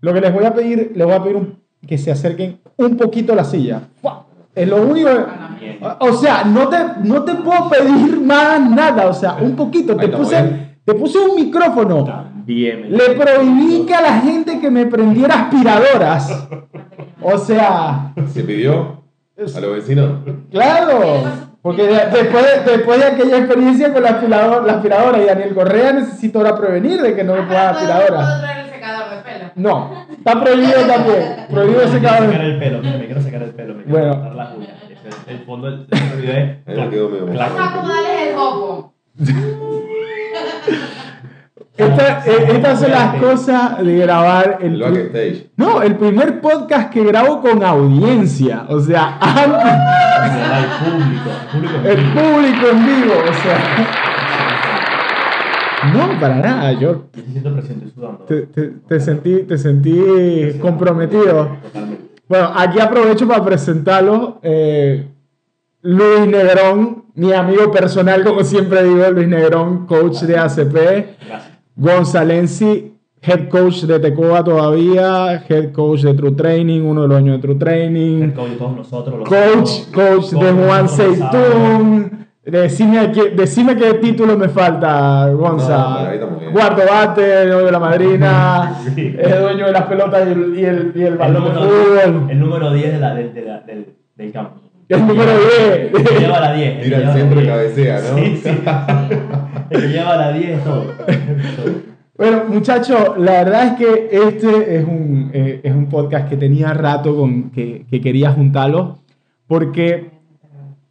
Lo que les voy a pedir, les voy a pedir un- que se acerquen un poquito a la silla. ¡Fua! Es lo único. O sea, no te, no te puedo pedir más nada. O sea, un poquito. Te puse, te puse un micrófono. También Le prohibí que a la gente que me prendiera aspiradoras. O sea, ¿Se pidió a los vecinos? claro. Porque de- después, de- después de aquella experiencia con la aspiradora, la aspiradora y Daniel Correa, necesito ahora prevenir de que no me pueda ¿Puedo- aspiradora. No, está prohibido también. Prohibido ese Me quiero sacar cabrón. el pelo, me quiero sacar el pelo, me quiero Bueno. cortar las uñas. Ese es el fondo del video es acomodarles el bobo. Esta- eh, estas son las cosas de grabar El el. No, el primer podcast que grabo con audiencia. O sea, antes. el público, el público en El vivo. público en vivo, o sea. No, para nada. Yo sí siento sudando. te, te- te sentí, te sentí comprometido. Totalmente. Bueno, aquí aprovecho para presentarlo. eh, Luis Negrón, mi amigo personal, como siempre digo, Luis Negrón, coach de ACP. Gracias. Gonzalensi, head coach de Tecoa todavía, head coach de True Training, uno de los dueños de True Training. coach de todos nosotros. los Coach, coach de Juan. Seitún. Decime, qué- decime qué título me falta, No, Gonza. ahí estamos bien. Cuarto bate, dueño de la madrina, Sí. es dueño de las pelotas y el, y el, y el El balón de número, fútbol. el número 10 de la, del, de la- del, del campo. El número 10. El que lleva la 10. el que Tira al centro y 10. cabecea, ¿no? Sí, sí. El que lleva la 10 todo. Bueno, muchachos, la verdad es que este es un, eh, es un podcast que tenía rato con, que, que quería juntarlo, porque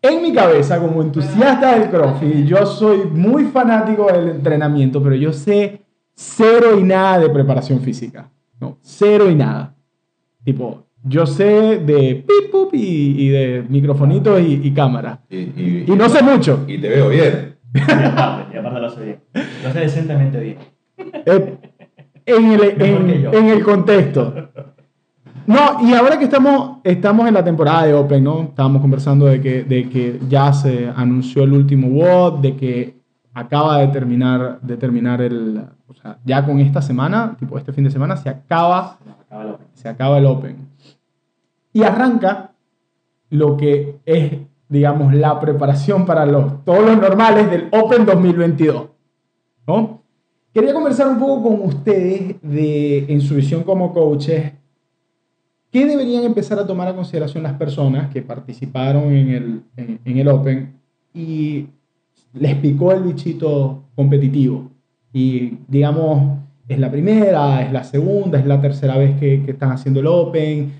en mi cabeza, como entusiasta del CrossFit, yo soy muy fanático del entrenamiento, pero yo sé cero y nada de preparación física. No, cero y nada. Tipo, yo sé de pip, pup y, y de microfonitos y, y cámara. Y, y- Y no sé mucho. Y te veo bien. Y aparte, aparte lo hace bien. Lo hace decentemente bien. Eh, en, el, en, en el contexto. No, y ahora que estamos, estamos en la temporada de Open, ¿no? Estábamos conversando de que, de que ya se anunció el último WOD, de que acaba de terminar, de terminar el... O sea, ya con esta semana, tipo este fin de semana, se acaba, Se acaba el Open. Y arranca lo que es, digamos, la preparación para los, todos los normales del Open 2022. ¿no? Quería conversar un poco con ustedes de, en su visión como coaches, qué deberían empezar a tomar a consideración las personas que participaron en el, en, en el Open y les picó el bichito competitivo. Y digamos, es la primera, es la segunda, es la tercera vez que, que están haciendo el Open.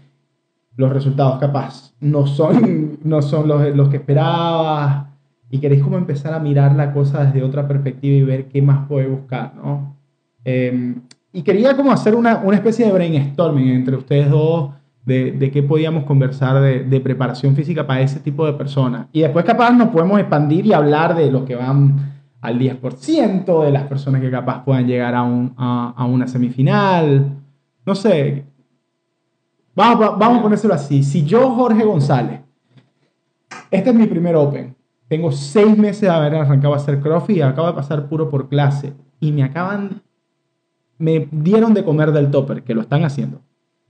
Los resultados capaz no son, no son los, los que esperabas y queréis como empezar a mirar la cosa desde otra perspectiva y ver qué más puede buscar, ¿no? Eh, y quería como hacer una, una especie de brainstorming entre ustedes dos de, de qué podíamos conversar de, de preparación física para ese tipo de personas. Y después capaz nos podemos expandir y hablar de los que van al 10%, de las personas que capaz puedan llegar a, un, a, a una semifinal. No sé. Vamos, vamos a ponérselo así. Si yo, Jorge González, este es mi primer Open. Tengo seis meses de haber arrancado a hacer CrossFit y acabo de pasar puro por clase. Y me acaban, me dieron de comer del topper, que lo están haciendo.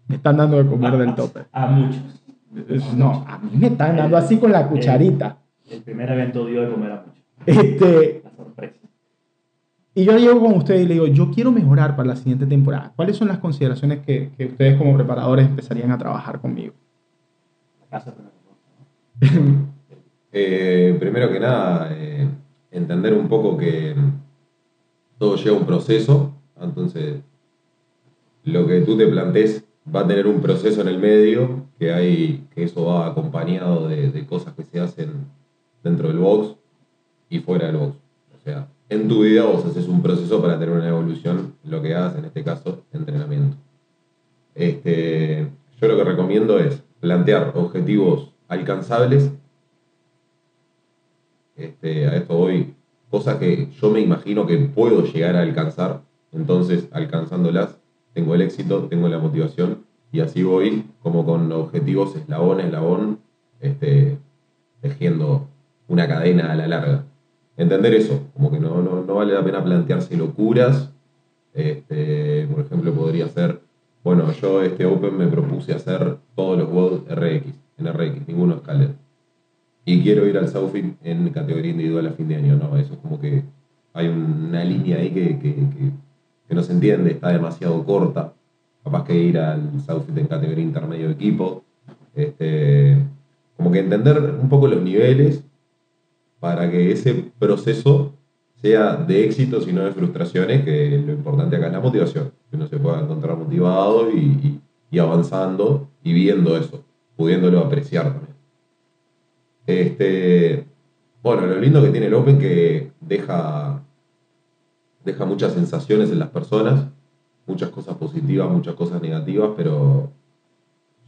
Me están dando de comer del topper. A muchos. No, a mí me están dando así con la cucharita. El primer evento dio de comer a muchos. Este, La sorpresa. y yo llego con ustedes y le digo, yo quiero mejorar para la siguiente temporada. ¿Cuáles son las consideraciones que, que ustedes como preparadores empezarían a trabajar conmigo? Eh, primero que nada, eh, entender un poco que todo lleva un proceso, entonces lo que tú te plantees va a tener un proceso en el medio, que hay que eso va acompañado de, de cosas que se hacen dentro del box y fuera del box. O sea, en tu vida vos haces un proceso para tener una evolución, lo que hagas en este caso, entrenamiento. Este, yo lo que recomiendo es plantear objetivos alcanzables este, a esto voy, cosas que yo me imagino que puedo llegar a alcanzar, entonces alcanzándolas tengo el éxito, tengo la motivación y así voy como con objetivos eslabón eslabón, este, tejiendo una cadena a la larga. Entender eso, como que no, no, no vale la pena plantearse locuras, este, por ejemplo podría ser Bueno, yo este Open me propuse hacer todos los WOD RX, en RX, ninguno escaler. Y quiero ir al Southfield en categoría individual a fin de año, ¿no? Eso es como que hay una línea ahí que, que- que no se entiende, está demasiado corta. Capaz que ir al Southfield en categoría intermedio de equipo. Este, como que entender un poco los niveles para que ese proceso sea de éxitos y no de frustraciones, que lo importante acá es la motivación, que uno se pueda encontrar motivado y, y- y avanzando y viendo eso, pudiéndolo apreciar también. Este, bueno, lo lindo que tiene el Open que deja, deja muchas sensaciones en las personas, muchas cosas positivas, muchas cosas negativas, pero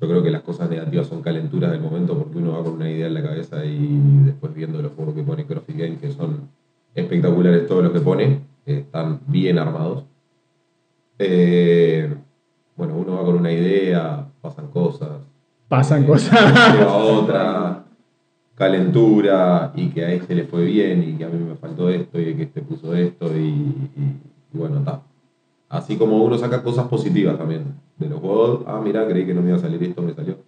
yo creo que las cosas negativas son calenturas del momento porque uno va con una idea en la cabeza y después viendo los juegos que pone CrossFit Games, que son espectaculares todos los que pone, están bien armados. Eh, bueno, uno va con una idea, pasan cosas. Pasan eh, cosas. lleva otra, calentura, y que a este le fue bien, y que a mí me faltó esto, y que este puso esto, y, bueno, está. Así como uno saca cosas positivas también de los juegos. Ah, mira, creí que no me iba a salir esto, me salió.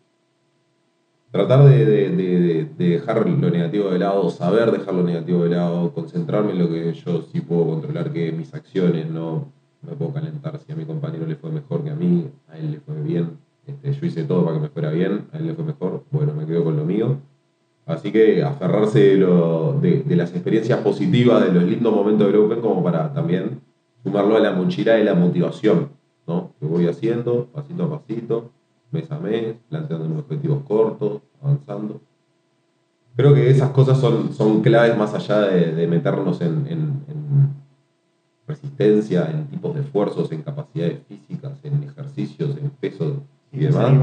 Tratar de dejar lo negativo de lado, saber dejar lo negativo de lado, concentrarme en lo que yo sí puedo controlar, que mis acciones no me puedo calentar. Si a mi compañero le fue mejor que a mí, a él le fue bien. Este, yo hice todo para que me fuera bien, a él le fue mejor, bueno, me quedo con lo mío. Así que aferrarse de, lo- de- de las experiencias positivas, de los lindos momentos del Open, como para también sumarlo a la mochila de la motivación, ¿no? Que voy haciendo pasito a pasito, mes a mes, planteando objetivos cortos, avanzando. Creo que esas cosas son, son claves más allá de, de meternos en, en- en resistencia, en tipos de esfuerzos, en capacidades físicas, en ejercicios, en pesos y Y demás. ahí.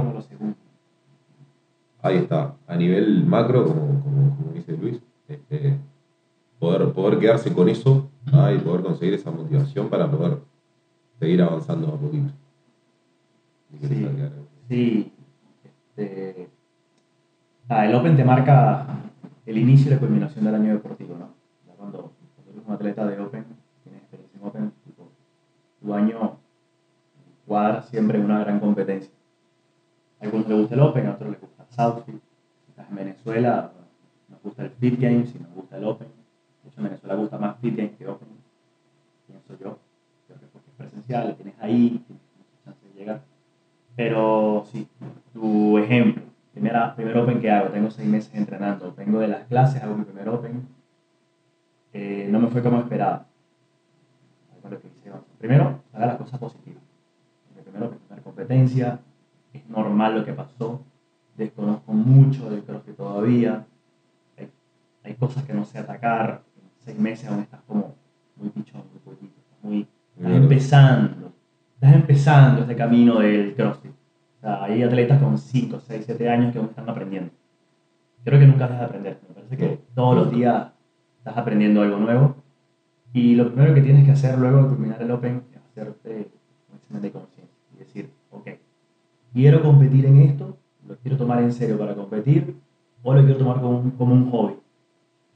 Ahí está, a nivel macro, como, como, como dice Luis, este, poder, poder quedarse con eso y poder conseguir esa motivación para poder seguir avanzando a poquito. ¿Y qué Sí. Sí. Este, ah, el Open te marca el inicio y la culminación del año deportivo, ¿no? Cuando, cuando eres un atleta de Open, tienes experiencia en Open, tipo, tu año cuadra siempre en una gran competencia. A algunos les gusta el Open, a otros les gusta el. Si estás en Venezuela, nos gusta el Fit Games y nos gusta el Open. De hecho, en Venezuela gusta más Fit Games que Open, pienso yo. Creo que porque es presencial, tienes ahí, tienes mucha chance de llegar. Pero sí, tu ejemplo, primera, primer Open que hago, tengo seis meses entrenando, vengo de las clases, hago mi primer Open, eh, no me fue como esperaba. Primero, haga las cosas positivas. Mi primer Open, primera competencia, es normal lo que pasó, desconozco mucho del CrossFit todavía, hay, hay cosas que no sé atacar, en seis meses aún estás como muy pichón, muy pollito, estás muy, estás empezando, estás empezando este camino del CrossFit. O sea, hay atletas con 5, 6, 7 años que aún están aprendiendo. Creo que nunca dejas de aprender. Me parece que todos los días estás aprendiendo algo nuevo. Y lo primero que tienes que hacer luego de terminar el Open es hacerte un examen de conciencia y decir, ok, quiero competir en esto, lo quiero tomar en serio para competir o lo quiero tomar como un, como un hobby.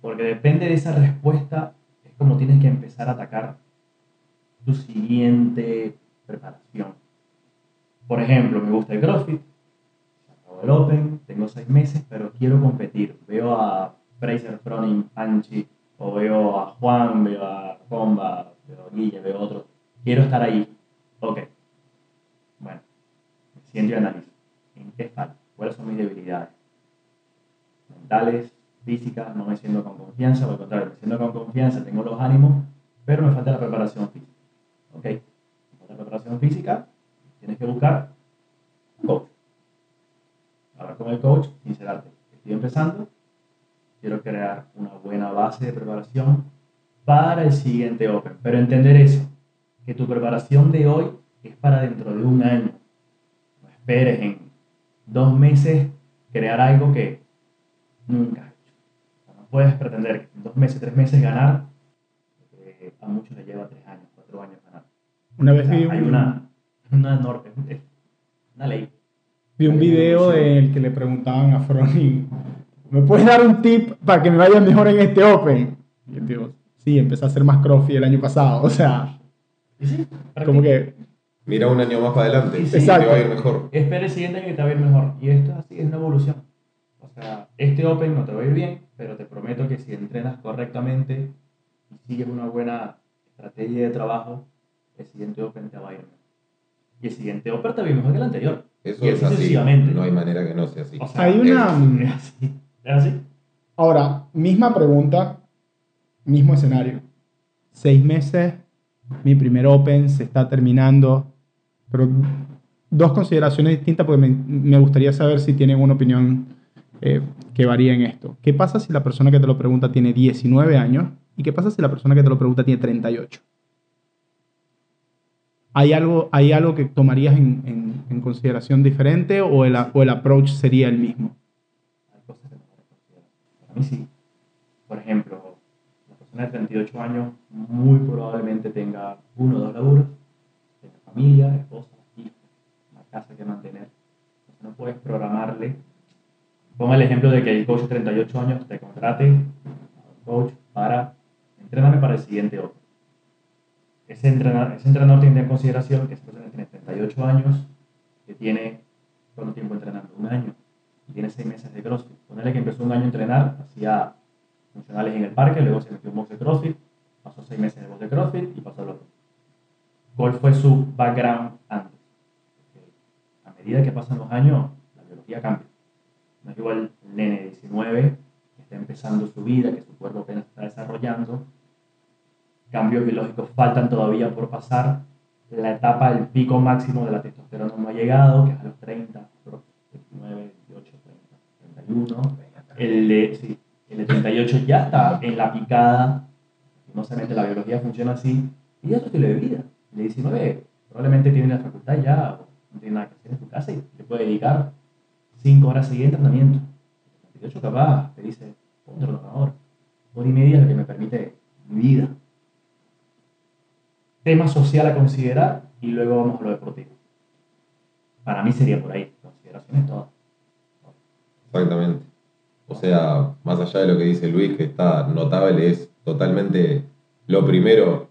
Porque depende de esa respuesta, es como tienes que empezar a atacar tu siguiente preparación. Por ejemplo, me gusta el CrossFit, se acabó el Open, tengo seis meses, pero quiero competir. Veo a Fraser Froning, Panchi, o veo a Juan, veo a Comba, veo a Guille, veo a otros. Quiero estar ahí. Ok. Bueno, me siento y analizo. ¿En qué falta? ¿Cuáles son mis debilidades? Mentales, físicas, no me siento con confianza, por el contrario, me siento con confianza, tengo los ánimos, pero me falta la preparación física. Ok, me falta preparación física, tienes que buscar un coach. Hablar con el coach, sincerarte. Estoy empezando, quiero crear una buena base de preparación para el siguiente Open. Pero entender eso, que tu preparación de hoy es para dentro de un año. No esperes en dos meses crear algo que nunca has hecho. O no puedes pretender que en dos meses, tres meses ganar, porque a muchos les lleva tres años, cuatro años ganar. Una O vez sea, vi hay un, una, una norma, es una ley. vi un video en el que le preguntaban a Froning, ¿me puedes dar un tip para que me vaya mejor en este Open? Y el tío, sí, empecé a hacer más crossfit el año pasado. O sea, sí, como que Mira un año más para adelante. Sí, y sí. te va a ir mejor. Espera el siguiente año y te va a ir mejor. Y esto es así, es una evolución. O sea, este Open no te va a ir bien, pero te prometo que si entrenas correctamente y sigues una buena estrategia de trabajo, el siguiente Open te va a ir mejor. Y el siguiente Open te va a ir mejor que el anterior. Eso y es así. No hay manera que no sea así. O sea, Hay una... es así. Es así. Ahora, misma pregunta, mismo escenario. Seis meses, mi primer Open se está terminando, pero dos consideraciones distintas porque me, me gustaría saber si tienen una opinión eh, que varía en esto. ¿Qué pasa si la persona que te lo pregunta tiene 19 años? ¿Y qué pasa si la persona que te lo pregunta tiene 38? ¿Hay algo, hay algo que tomarías en, en- en consideración diferente o el, a- o el approach sería el mismo? Para mí sí. Por ejemplo, la persona de 38 años muy probablemente tenga uno o dos laburos, familia, esposa, hijos, una casa que mantener. Entonces no puedes programarle. Ponga el ejemplo de que el coach de 38 años te contrate coach para entrenarme para el siguiente otro. Ese entrenador, ese entrenador tiene en consideración que esa persona tiene 38 años, que tiene ¿cuánto tiempo entrenando? Un año y tiene seis meses de CrossFit. Ponerle que empezó un año a entrenar, hacía funcionales en el parque, luego se metió en box de CrossFit, pasó seis meses en el box de CrossFit y pasó al otro. ¿Cuál fue su background antes? Porque a medida que pasan los años, la biología cambia. No es igual el nene de 19 que está empezando su vida, que su cuerpo apenas está desarrollando. Cambios biológicos faltan todavía por pasar. La etapa, el pico máximo de la testosterona no ha llegado, que es a los 30, 29, 28, 30, 31. El de, sí, el de 38 ya está en la picada. No la biología funciona así. Y es otro estilo de vida. De 19 probablemente tiene la facultad ya, o no tiene nada que hacer en su casa y te puede dedicar 5 horas seguidas de entrenamiento. El de 38 capaz te dice, ponte ordenador. Hora y media es lo que me permite mi vida. Tema social a considerar y luego vamos a lo deportivo. Para mí sería por ahí, consideraciones todas. Exactamente. O sea, más allá de lo que dice Luis, que está notable, es totalmente lo primero,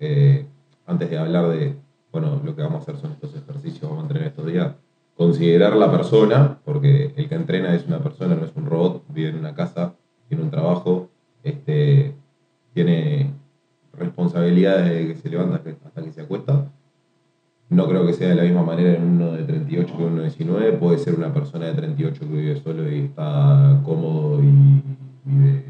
eh, antes de hablar de, bueno, lo que vamos a hacer son estos ejercicios, vamos a entrenar estos días, considerar la persona, porque el que entrena es una persona, no es un robot, vive en una casa, tiene un trabajo, este, tiene responsabilidades desde que se levanta hasta que se acuesta. No creo que sea de la misma manera en uno de 38 que uno de 19. Puede ser una persona de 38 que vive solo y está cómodo y vive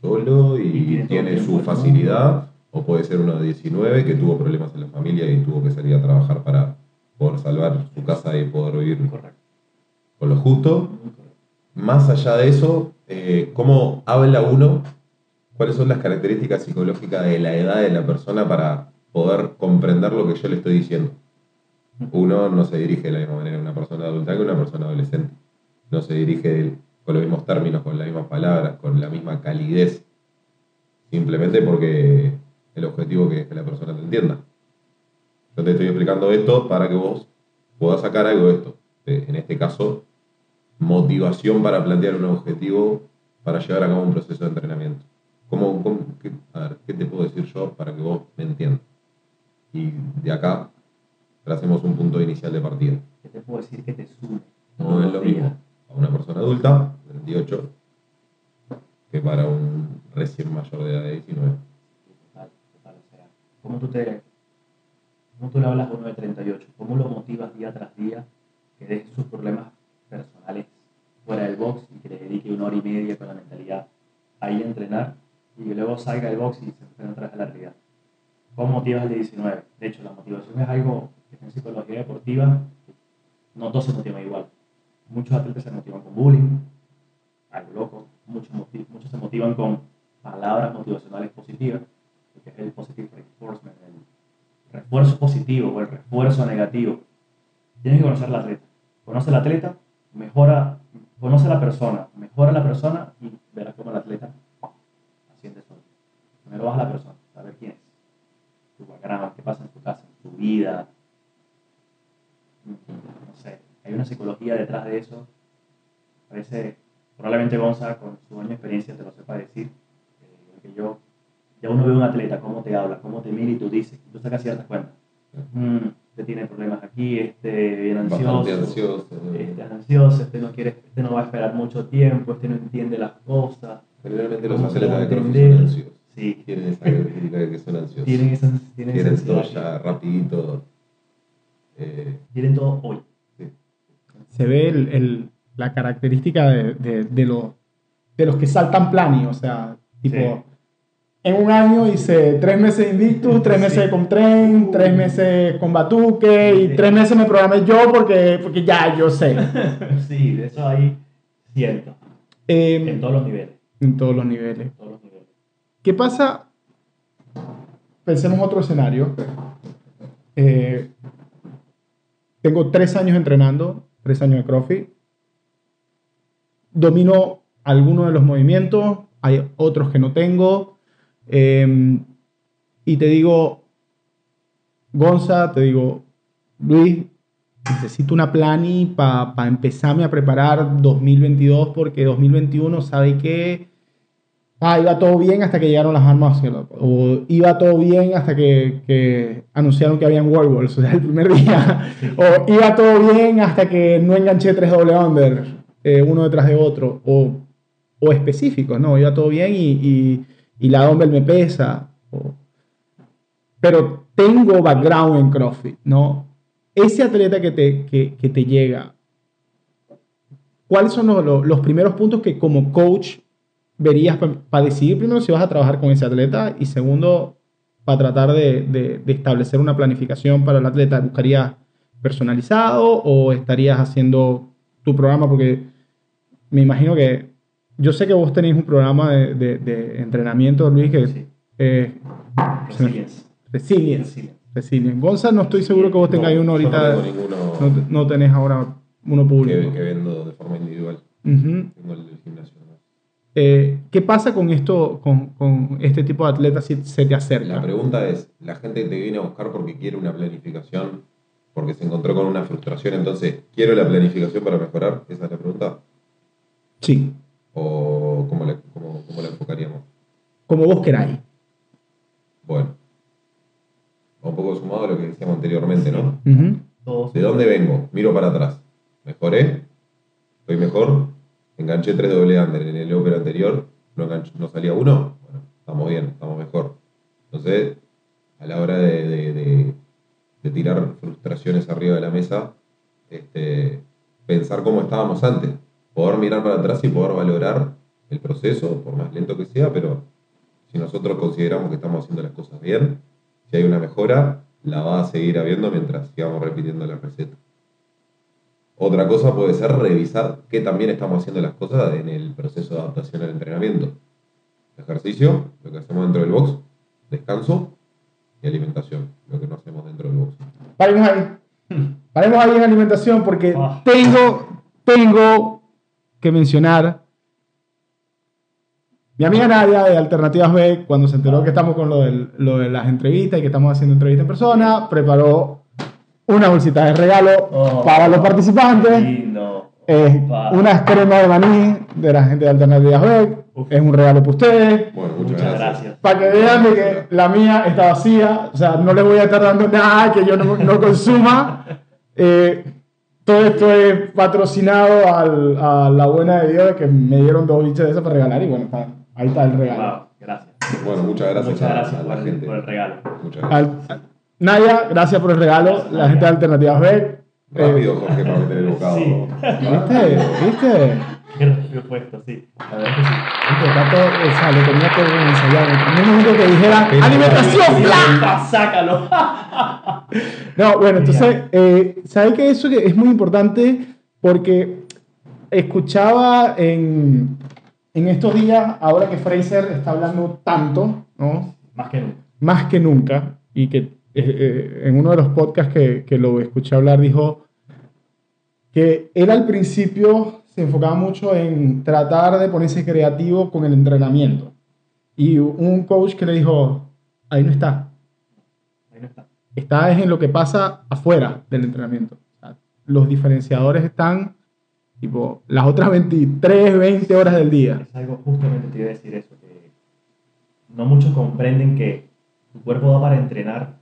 solo y, Y tiene su facilidad. O puede ser uno de 19 que tuvo problemas en la familia y tuvo que salir a trabajar para poder salvar su casa y poder vivir Correcto. con lo justo. Correcto. Más allá de eso, eh, ¿cómo habla uno? ¿Cuáles son las características psicológicas de la edad de la persona para poder comprender lo que yo le estoy diciendo? Uno no se dirige de la misma manera a una persona adulta que una persona adolescente. No se dirige con los mismos términos, con las mismas palabras, con la misma calidez. Simplemente porque el objetivo que es que la persona te entienda. Yo te estoy explicando esto para que vos puedas sacar algo de esto. En este caso, motivación para plantear un objetivo para llevar a cabo un proceso de entrenamiento. ¿Cómo, cómo- qué, a ver, ¿qué te puedo decir yo para que vos me entiendas? Y de acá tracemos un punto inicial de partida. ¿Qué te puedo decir que te sube? No es lo días? mismo a una persona adulta, de 28, que para un recién mayor de edad de 19. Total, total, o sea, ¿cómo tú, te, ¿cómo tú le hablas a uno de 38? ¿Cómo lo motivas día tras día que deje sus problemas personales fuera del box y que le dedique una hora y media con la mentalidad a ir a entrenar y luego salga del box y se enfrente otra vez a la realidad? ¿Cómo motivas al de 19? De hecho, la motivación es algo que en psicología deportiva no todos se motivan igual. Muchos atletas se motivan con bullying, algo loco. Muchos, motiv- muchos se motivan con palabras motivacionales positivas, que es el positive reinforcement, el refuerzo positivo o el refuerzo negativo. Tienes que conocer al atleta. Conoce al atleta, mejora, conoce a la persona, mejora la persona y verás cómo el atleta asciende solo. Primero vas a la persona, saber quién es, tu background, qué pasa en tu casa, en tu vida. No sé, hay una psicología detrás de eso. Parece, probablemente Gonza con su año de experiencia te lo sepa decir. eh, que yo, ya uno ve a un atleta, cómo te habla, cómo te mira y tú dices, y tú sacas ciertas cuentas. Mm, este tiene problemas aquí, este bien ansioso, Bastante ansioso. este es ansioso, este no quiere, este no va a esperar mucho tiempo, este no entiende las cosas. Generalmente los ¿Cómo se lo atletas de va a CrossFit entender? son ansiosos. Sí, Tienen esa característica de que son ansiosos. tienen esa, tienen esa Quieren todo ansiedad. ya rapidito. Eh, Quieren todo hoy. Se ve el- el- la característica de, de, de los, de los que saltan plani, o sea, tipo, Sí. en un año hice tres meses Invictus, tres meses Sí. con Tren, tres meses con Batuque y tres meses me programé yo porque, porque ya yo sé. sí, de eso hay cientos, en Eh, todos los niveles. en todos los niveles. en todos los niveles. ¿Qué pasa? Pensemos otro escenario. Eh, tengo tres años entrenando, tres años de CrossFit. Domino algunos de los movimientos, hay otros que no tengo. Eh, y te digo, Gonza, te digo, Luis, necesito una plani para empezarme a preparar 2022 porque 2021, ¿sabe qué? Ah, iba todo bien hasta que llegaron las armas. O iba todo bien hasta que, que anunciaron que habían werewolves, o sea, el primer día. O iba todo bien hasta que no enganché tres doble under, eh, uno detrás de otro. O, o específicos, ¿no? Iba todo bien y, y, la dumbbell me pesa. pero tengo background en CrossFit, ¿no? Ese atleta que te, que, te llega, ¿cuáles son los, los- los primeros puntos que como coach verías para decidir primero si vas a trabajar con ese atleta y segundo, para tratar de, de- de establecer una planificación para el atleta? ¿Buscarías personalizado o estarías haciendo tu programa? Porque me imagino que yo sé que vos tenéis un programa de, de- de entrenamiento, Luis, que Sí. es Resilience. Resilience. Resilience. Resilience. Gonza, no estoy seguro que vos tengáis uno yo ahorita. no tengo ninguno No, no tenés ahora uno público. que, que vendo de forma individual. Ujú. Tengo el del gimnasio. ¿no? Eh, ¿Qué pasa con esto, con, con este tipo de atletas si se te acerca? La pregunta es, ¿la gente te viene a buscar porque quiere una planificación? Porque se encontró con una frustración, entonces, ¿quiero la planificación para mejorar? ¿Esa es la pregunta? Sí, ¿O cómo la, cómo, cómo la enfocaríamos? como vos queráis. Bueno, un poco sumado a lo que decíamos anteriormente, ¿no? ¿De dónde vengo? Miro para atrás. ¿Mejoré? ¿Estoy mejor? Enganché 3 doble under en el Open anterior. ¿No, enganché- no salía uno? Bueno, estamos bien, estamos mejor. Entonces, a la hora de, de- de- de tirar frustraciones arriba de la mesa, este, pensar cómo estábamos antes. Poder mirar para atrás y poder valorar el proceso, por más lento que sea, pero si nosotros consideramos que estamos haciendo las cosas bien, si hay una mejora, la va a seguir habiendo mientras sigamos repitiendo la receta. Otra cosa puede ser revisar qué también estamos haciendo las cosas en el proceso de adaptación al entrenamiento. Ejercicio, lo que hacemos dentro del box, descanso y alimentación, lo que no hacemos dentro del box. Paremos ahí. Paremos ahí en alimentación porque Ah. tengo, tengo que mencionar. Mi amiga Nadia de Alternativas B, cuando se enteró que estamos con lo, del- lo de las entrevistas y que estamos haciendo entrevistas en persona, preparó una bolsita de regalo Oh, para los participantes. Lindo. Eh, unas cremas de maní de la gente de Alternativas B. Es un regalo para ustedes. Bueno, muchas, Muchas gracias. gracias. Para que vean de que la mía está vacía, o sea, no les voy a estar dando nada que yo no, no consuma. Eh, todo esto es patrocinado al- a la buena de Dios de que me dieron dos bichos de esas para regalar y bueno, está- ahí está el regalo. Wow, gracias. Bueno, muchas gracias, Muchas a, gracias a por, la el, gente. por el regalo. Muchas gracias. Al- Nadia, gracias por el regalo. Gracias, La gente de Alternativas B. eh, Rápido, Jorge, para meter el bocado. Sí. ¿Viste? ¿Viste? Puesto, sí. La verdad que todo, o sea, lo tenía todo ensayado. En un momento que dijera Pero- ¡Alimentación! Pa, ¡Sácalo! No, bueno, entonces, eh, ¿sabes que eso que es muy importante? Porque escuchaba en, en estos días, ahora que Fraser está hablando tanto, ¿no? Más que nunca. Más que nunca, y que eh, eh, en uno de los podcasts que, que lo escuché hablar dijo que él al principio se enfocaba mucho en tratar de ponerse creativo con el entrenamiento. Y un coach que le dijo, ahí no está, Ahí no está. está es en lo que pasa afuera del entrenamiento. Los diferenciadores están tipo las otras 23, 20 horas del día. Es algo justamente te iba a decir eso, que no muchos comprenden que tu cuerpo da para entrenar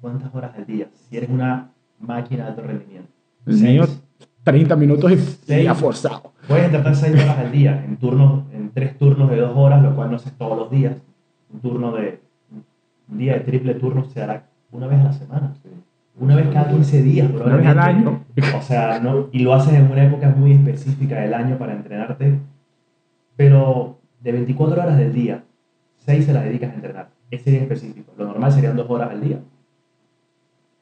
¿cuántas horas al día? Si eres una máquina de alto rendimiento. El mío. 30 minutos y Seis. ya forzado. Puedes entrenar 6 horas al día, en turnos, en tres turnos de 2 horas, lo cual no haces todos los días. Un turno de un día de triple turno se hará una vez a la semana. Una vez cada 15 días, Una vez al año. O sea, no, y lo haces en una época muy específica del año para entrenarte. Pero de 24 horas del día, 6 se las dedicas a entrenar. Ese día específico. Lo normal serían 2 horas al día.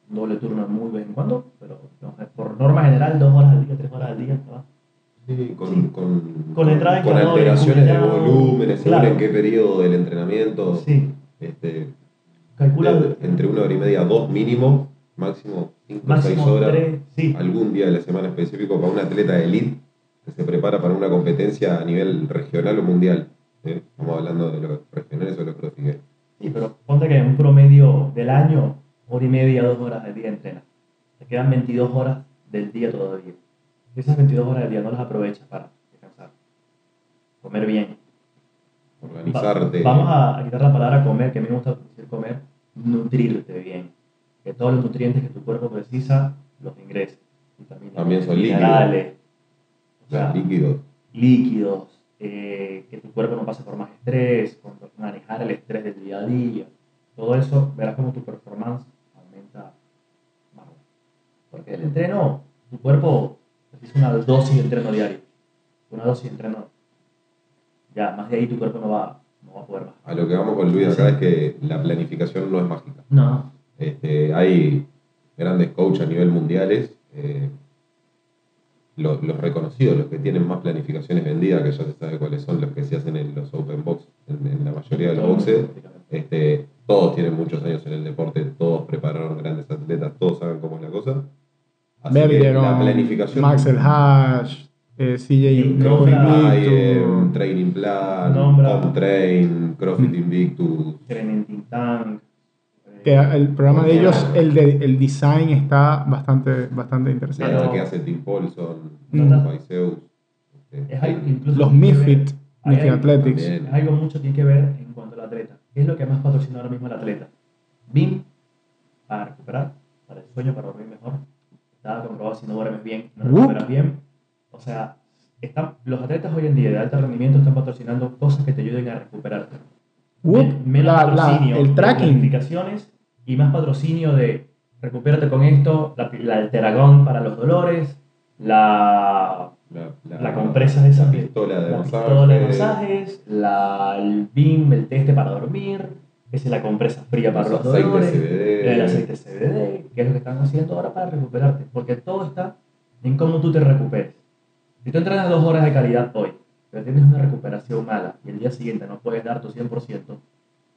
Doble turno muy vez en cuando, pero no, por norma general, 2 horas al día, 3 horas al día. ¿no? Sí, con, Sí. con, Con entrada con alteraciones de volúmenes, según Claro. en qué periodo del entrenamiento. Sí, Este, calcula de- entre una hora y media, dos mínimo, máximo cinco o seis máximo horas. 3. Sí, Algún día de la semana específico para un atleta de elite que se prepara para una competencia a nivel regional o mundial. ¿eh? Estamos hablando de los regionales o los crossfit. sí, pero ponte que en un promedio del año, hora y media, 2 horas al día entrenas. Te quedan 22 horas del día todavía. Esas 22 horas del día no las aprovechas para descansar. Comer bien. Organizarte. Va- vamos a, a quitar la palabra comer, que a mí me gusta decir comer, nutrirte bien. Que todos los nutrientes que tu cuerpo precisa los ingreses. Vitaminas, También son minerales, o o sea, líquidos. líquidos, eh, que tu cuerpo no pase por más estrés, manejar el estrés del día a día. Todo eso, verás como tu performance. Porque el entreno, tu cuerpo precisa una dosis de entreno diario. Una dosis de entreno. Ya, más de ahí tu cuerpo no va, no va a poder más. A lo que vamos con Luis acá es que la planificación no es mágica. No, Este, hay grandes coaches a nivel mundiales, eh, los, los reconocidos, los que tienen más planificaciones vendidas, que ya se sabe cuáles son los que se hacen en los Open Box, en, en la mayoría de los boxes. Este, todos tienen muchos años en el deporte, todos prepararon grandes atletas, todos saben cómo es la cosa. Que la Bergeron, planificación Max el Hash, eh, CJ eh, Invictus. Training Plan, Nombra- Comtrain, CrossFit Invictus, Training Tank. Que el programa de ellos, el, de, el design está bastante, bastante interesante. Pero- que hace Tim Paulson, Mm. Paiseus, que Los que Misfit, hay Misfit Athletics. también. Es algo mucho tiene que ver en cuanto al atleta. ¿Qué es lo que más patrocina ahora mismo el atleta? BIM, para recuperar, para el sueño, para dormir mejor. Está comprobado si no duermes bien, no Uh. recuperas bien. O sea, están, los atletas hoy en día de alto rendimiento están patrocinando cosas que te ayuden a recuperarte. Menos la- la- patrocinio el de tracking. y más patrocinio de recupérate con esto, la, la Alteragón para los dolores, la la, la compresa esa la que- pistola de la masaje, pistola de masajes, la, el BIM, el teste para dormir, esa es la compresa fría para los dolores, CBD. el aceite CBD, que es lo que están haciendo ahora para recuperarte, porque todo está en cómo tú te recuperes. Si tú entrenas dos horas de calidad hoy, pero tienes una recuperación mala y el día siguiente no puedes dar tu 100%,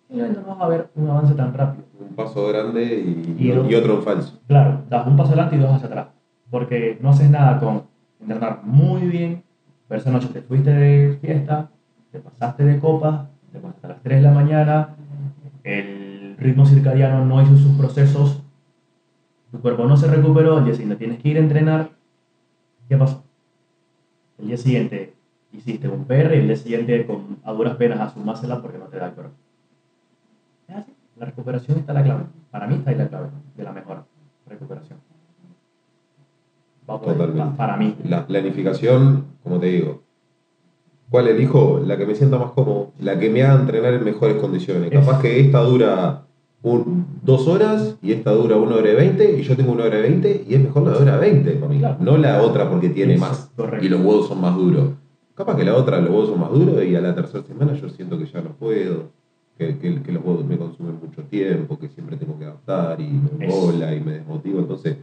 simplemente no vas a ver un avance tan rápido. un paso grande y, Y y, otro en falso. Claro, das un paso adelante y dos hacia atrás. Porque no haces nada con entrenar muy bien, pero esa noche te fuiste de fiesta, te pasaste de copas, te pasaste a las 3 de la mañana, ritmo circadiano no hizo sus procesos, tu cuerpo no se recuperó, el día siguiente tienes que ir a entrenar. ¿Qué pasó? El día siguiente hiciste un PR y el día siguiente con, a duras penas asumásela porque no te da el cuerpo. La recuperación está la clave. Para mí está ahí la clave de la mejora. Recuperación. Totalmente. pa- Para mí. La planificación, como te digo, ¿cuál elijo? La que me sienta más cómodo, la que me haga entrenar en mejores condiciones. Es- Capaz que esta dura un- dos horas y esta dura una hora y veinte y yo tengo una hora y veinte y es mejor la hora veinte para mí. Claro. No la otra porque tiene Eso, más correcto. y los huevos son más duros. Capaz que la otra los huevos son más duros y a la tercera semana yo siento que ya no puedo. Que, que- que los huevos me consumen mucho tiempo, que siempre tengo que adaptar y me embola y me desmotivo. Entonces,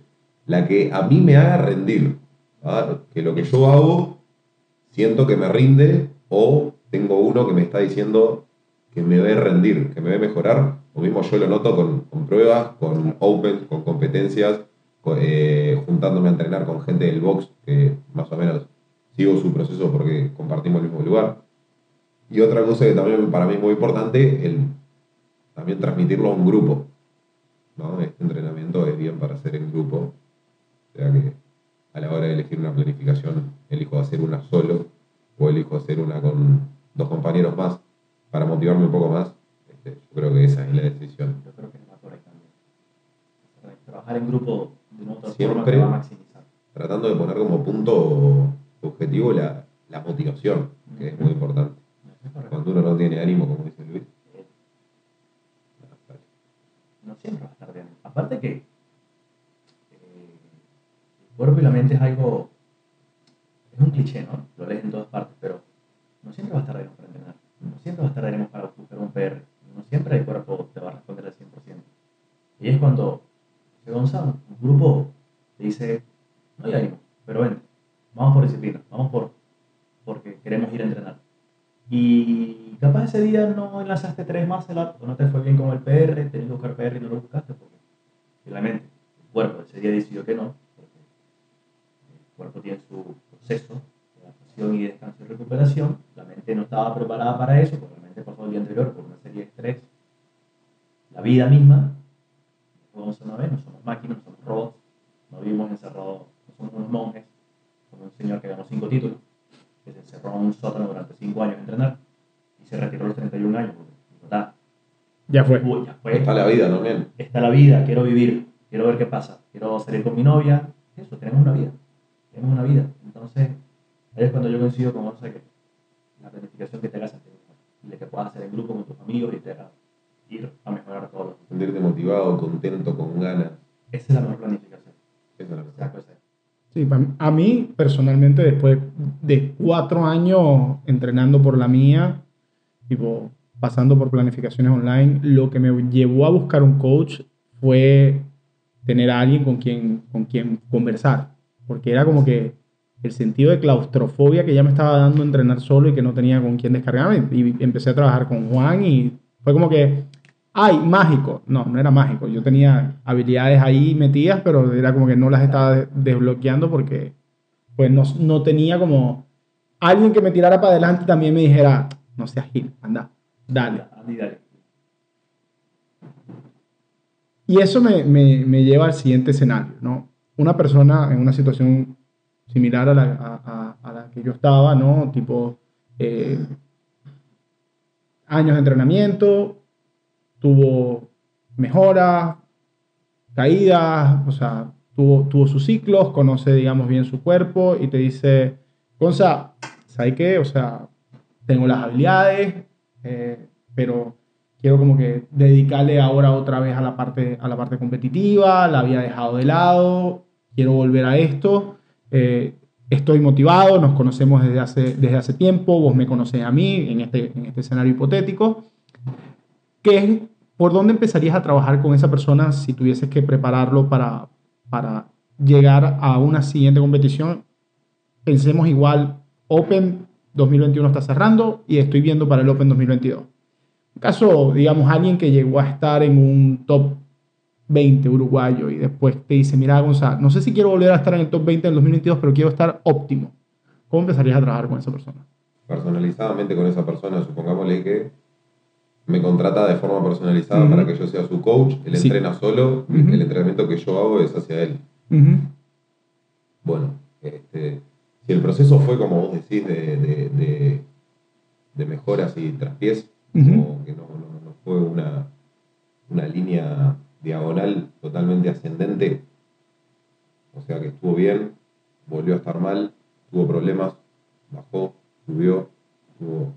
la que a mí me haga rendir, ¿ah? que lo que yo hago siento que me rinde o tengo uno que me está diciendo que me ve rendir, que me ve mejorar. Lo mismo yo lo noto con, con pruebas, con open, con competencias, eh, juntándome a entrenar con gente del box que más o menos sigo su proceso porque compartimos el mismo lugar. Y otra cosa que también para mí es muy importante, el también transmitirlo a un grupo. ¿no? Este entrenamiento es bien para hacer en grupo. O sea que a la hora de elegir una planificación, elijo hacer una solo o elijo hacer una con dos compañeros más para motivarme un poco más. Yo creo que esa es la decisión. Yo creo que va por ahí también. trabajar en grupo de una otra forma Siempre. te va a maximizar. Tratando de poner como punto objetivo la, la motivación, que es muy importante. Es. Cuando uno no tiene ánimo, como dice Luis. no siempre va a estar bien. Aparte que eh, el cuerpo y la mente es algo, es un cliché, ¿no? Lo lees en todas partes, pero no siempre va a estar bien para entrenar. No siempre va a estar bien para buscar un PR. No siempre el cuerpo te va a responder al 100%. Y es cuando se Gonzalo, un grupo te dice, no hay ánimo, pero vente, vamos por disciplina, vamos por, porque queremos ir a entrenar. Y capaz ese día no lanzaste tres más o no te fue bien con el PR, tenías que buscar PR y no lo buscaste porque realmente el cuerpo ese día decidió que no, porque el cuerpo tiene su proceso de adaptación y descanso y recuperación, la mente no estaba preparada para eso, porque la mente pasó el día anterior por una serie de estrés, la vida misma, vamos a una vez, no somos máquinas, no somos robots, no vivimos encerrados, no somos unos monjes, como un señor que ganó cinco títulos que se encerró en un sótano durante 5 años a entrenar y se retiró a los 31 años. Porque, dijo, "Ta, Ya fue. uy, ya fue, Está la vida también. está la vida, quiero vivir, quiero ver qué pasa, quiero salir con mi novia. Eso, tenemos una vida, tenemos una vida. Entonces, ahí es cuando yo coincido con Gonza que la planificación que te hagas antes y de que puedas hacer en grupo con tus amigos y te haga ir a mejorar todos los Sentirte motivado, contento, con ganas. Esa es la mejor planificación. Esa es la O mejor. sea, pues, Sí, pa- a mí personalmente después de cuatro años entrenando por la mía, tipo pasando por planificaciones online, lo que me llevó a buscar un coach fue tener a alguien con quien, con quien conversar, porque era como que el sentido de claustrofobia que ya me estaba dando entrenar solo y que no tenía con quien descargarme, y empecé a trabajar con Juan y fue como que, ay, mágico, no, no era mágico, yo tenía habilidades ahí metidas, pero era como que no las estaba de- desbloqueando porque pues no, no tenía como alguien que me tirara para adelante y también me dijera, no seas gil, anda, dale. Y eso me, me- me lleva al siguiente escenario, ¿no? Una persona en una situación similar a la, a- a- a la que yo estaba, ¿no? Tipo, eh, años de entrenamiento, tuvo mejoras, caídas, o sea, tuvo, tuvo sus ciclos, conoce, digamos, bien su cuerpo y te dice, Gonza, ¿sabes qué? O sea, tengo las habilidades, eh, pero quiero como que dedicarle ahora otra vez a la parte, a la parte competitiva, la había dejado de lado, quiero volver a esto, eh, estoy motivado, nos conocemos desde hace, desde hace tiempo, vos me conocés a mí en este, en este escenario hipotético. ¿Qué es, ¿Por dónde empezarías a trabajar con esa persona si tuvieses que prepararlo para, para llegar a una siguiente competición? Pensemos igual, Open 2021 está cerrando y estoy viendo para el Open 2022 caso, digamos, alguien que llegó a estar en un top 20 uruguayo y después te dice, mira, Gonzalo, no sé si quiero volver a estar en el top 20 en 2022, pero quiero estar óptimo. ¿Cómo empezarías a trabajar con esa persona? Personalizadamente con esa persona, supongámosle que me contrata de forma personalizada para que yo sea su coach, él Sí. entrena solo, el entrenamiento que yo hago es hacia él. Bueno, este, si el proceso fue como vos decís de, de, de- de mejoras y traspiés, como que no, no- no fue una, una línea diagonal totalmente ascendente, o sea que estuvo bien, volvió a estar mal, tuvo problemas, bajó, subió, tuvo...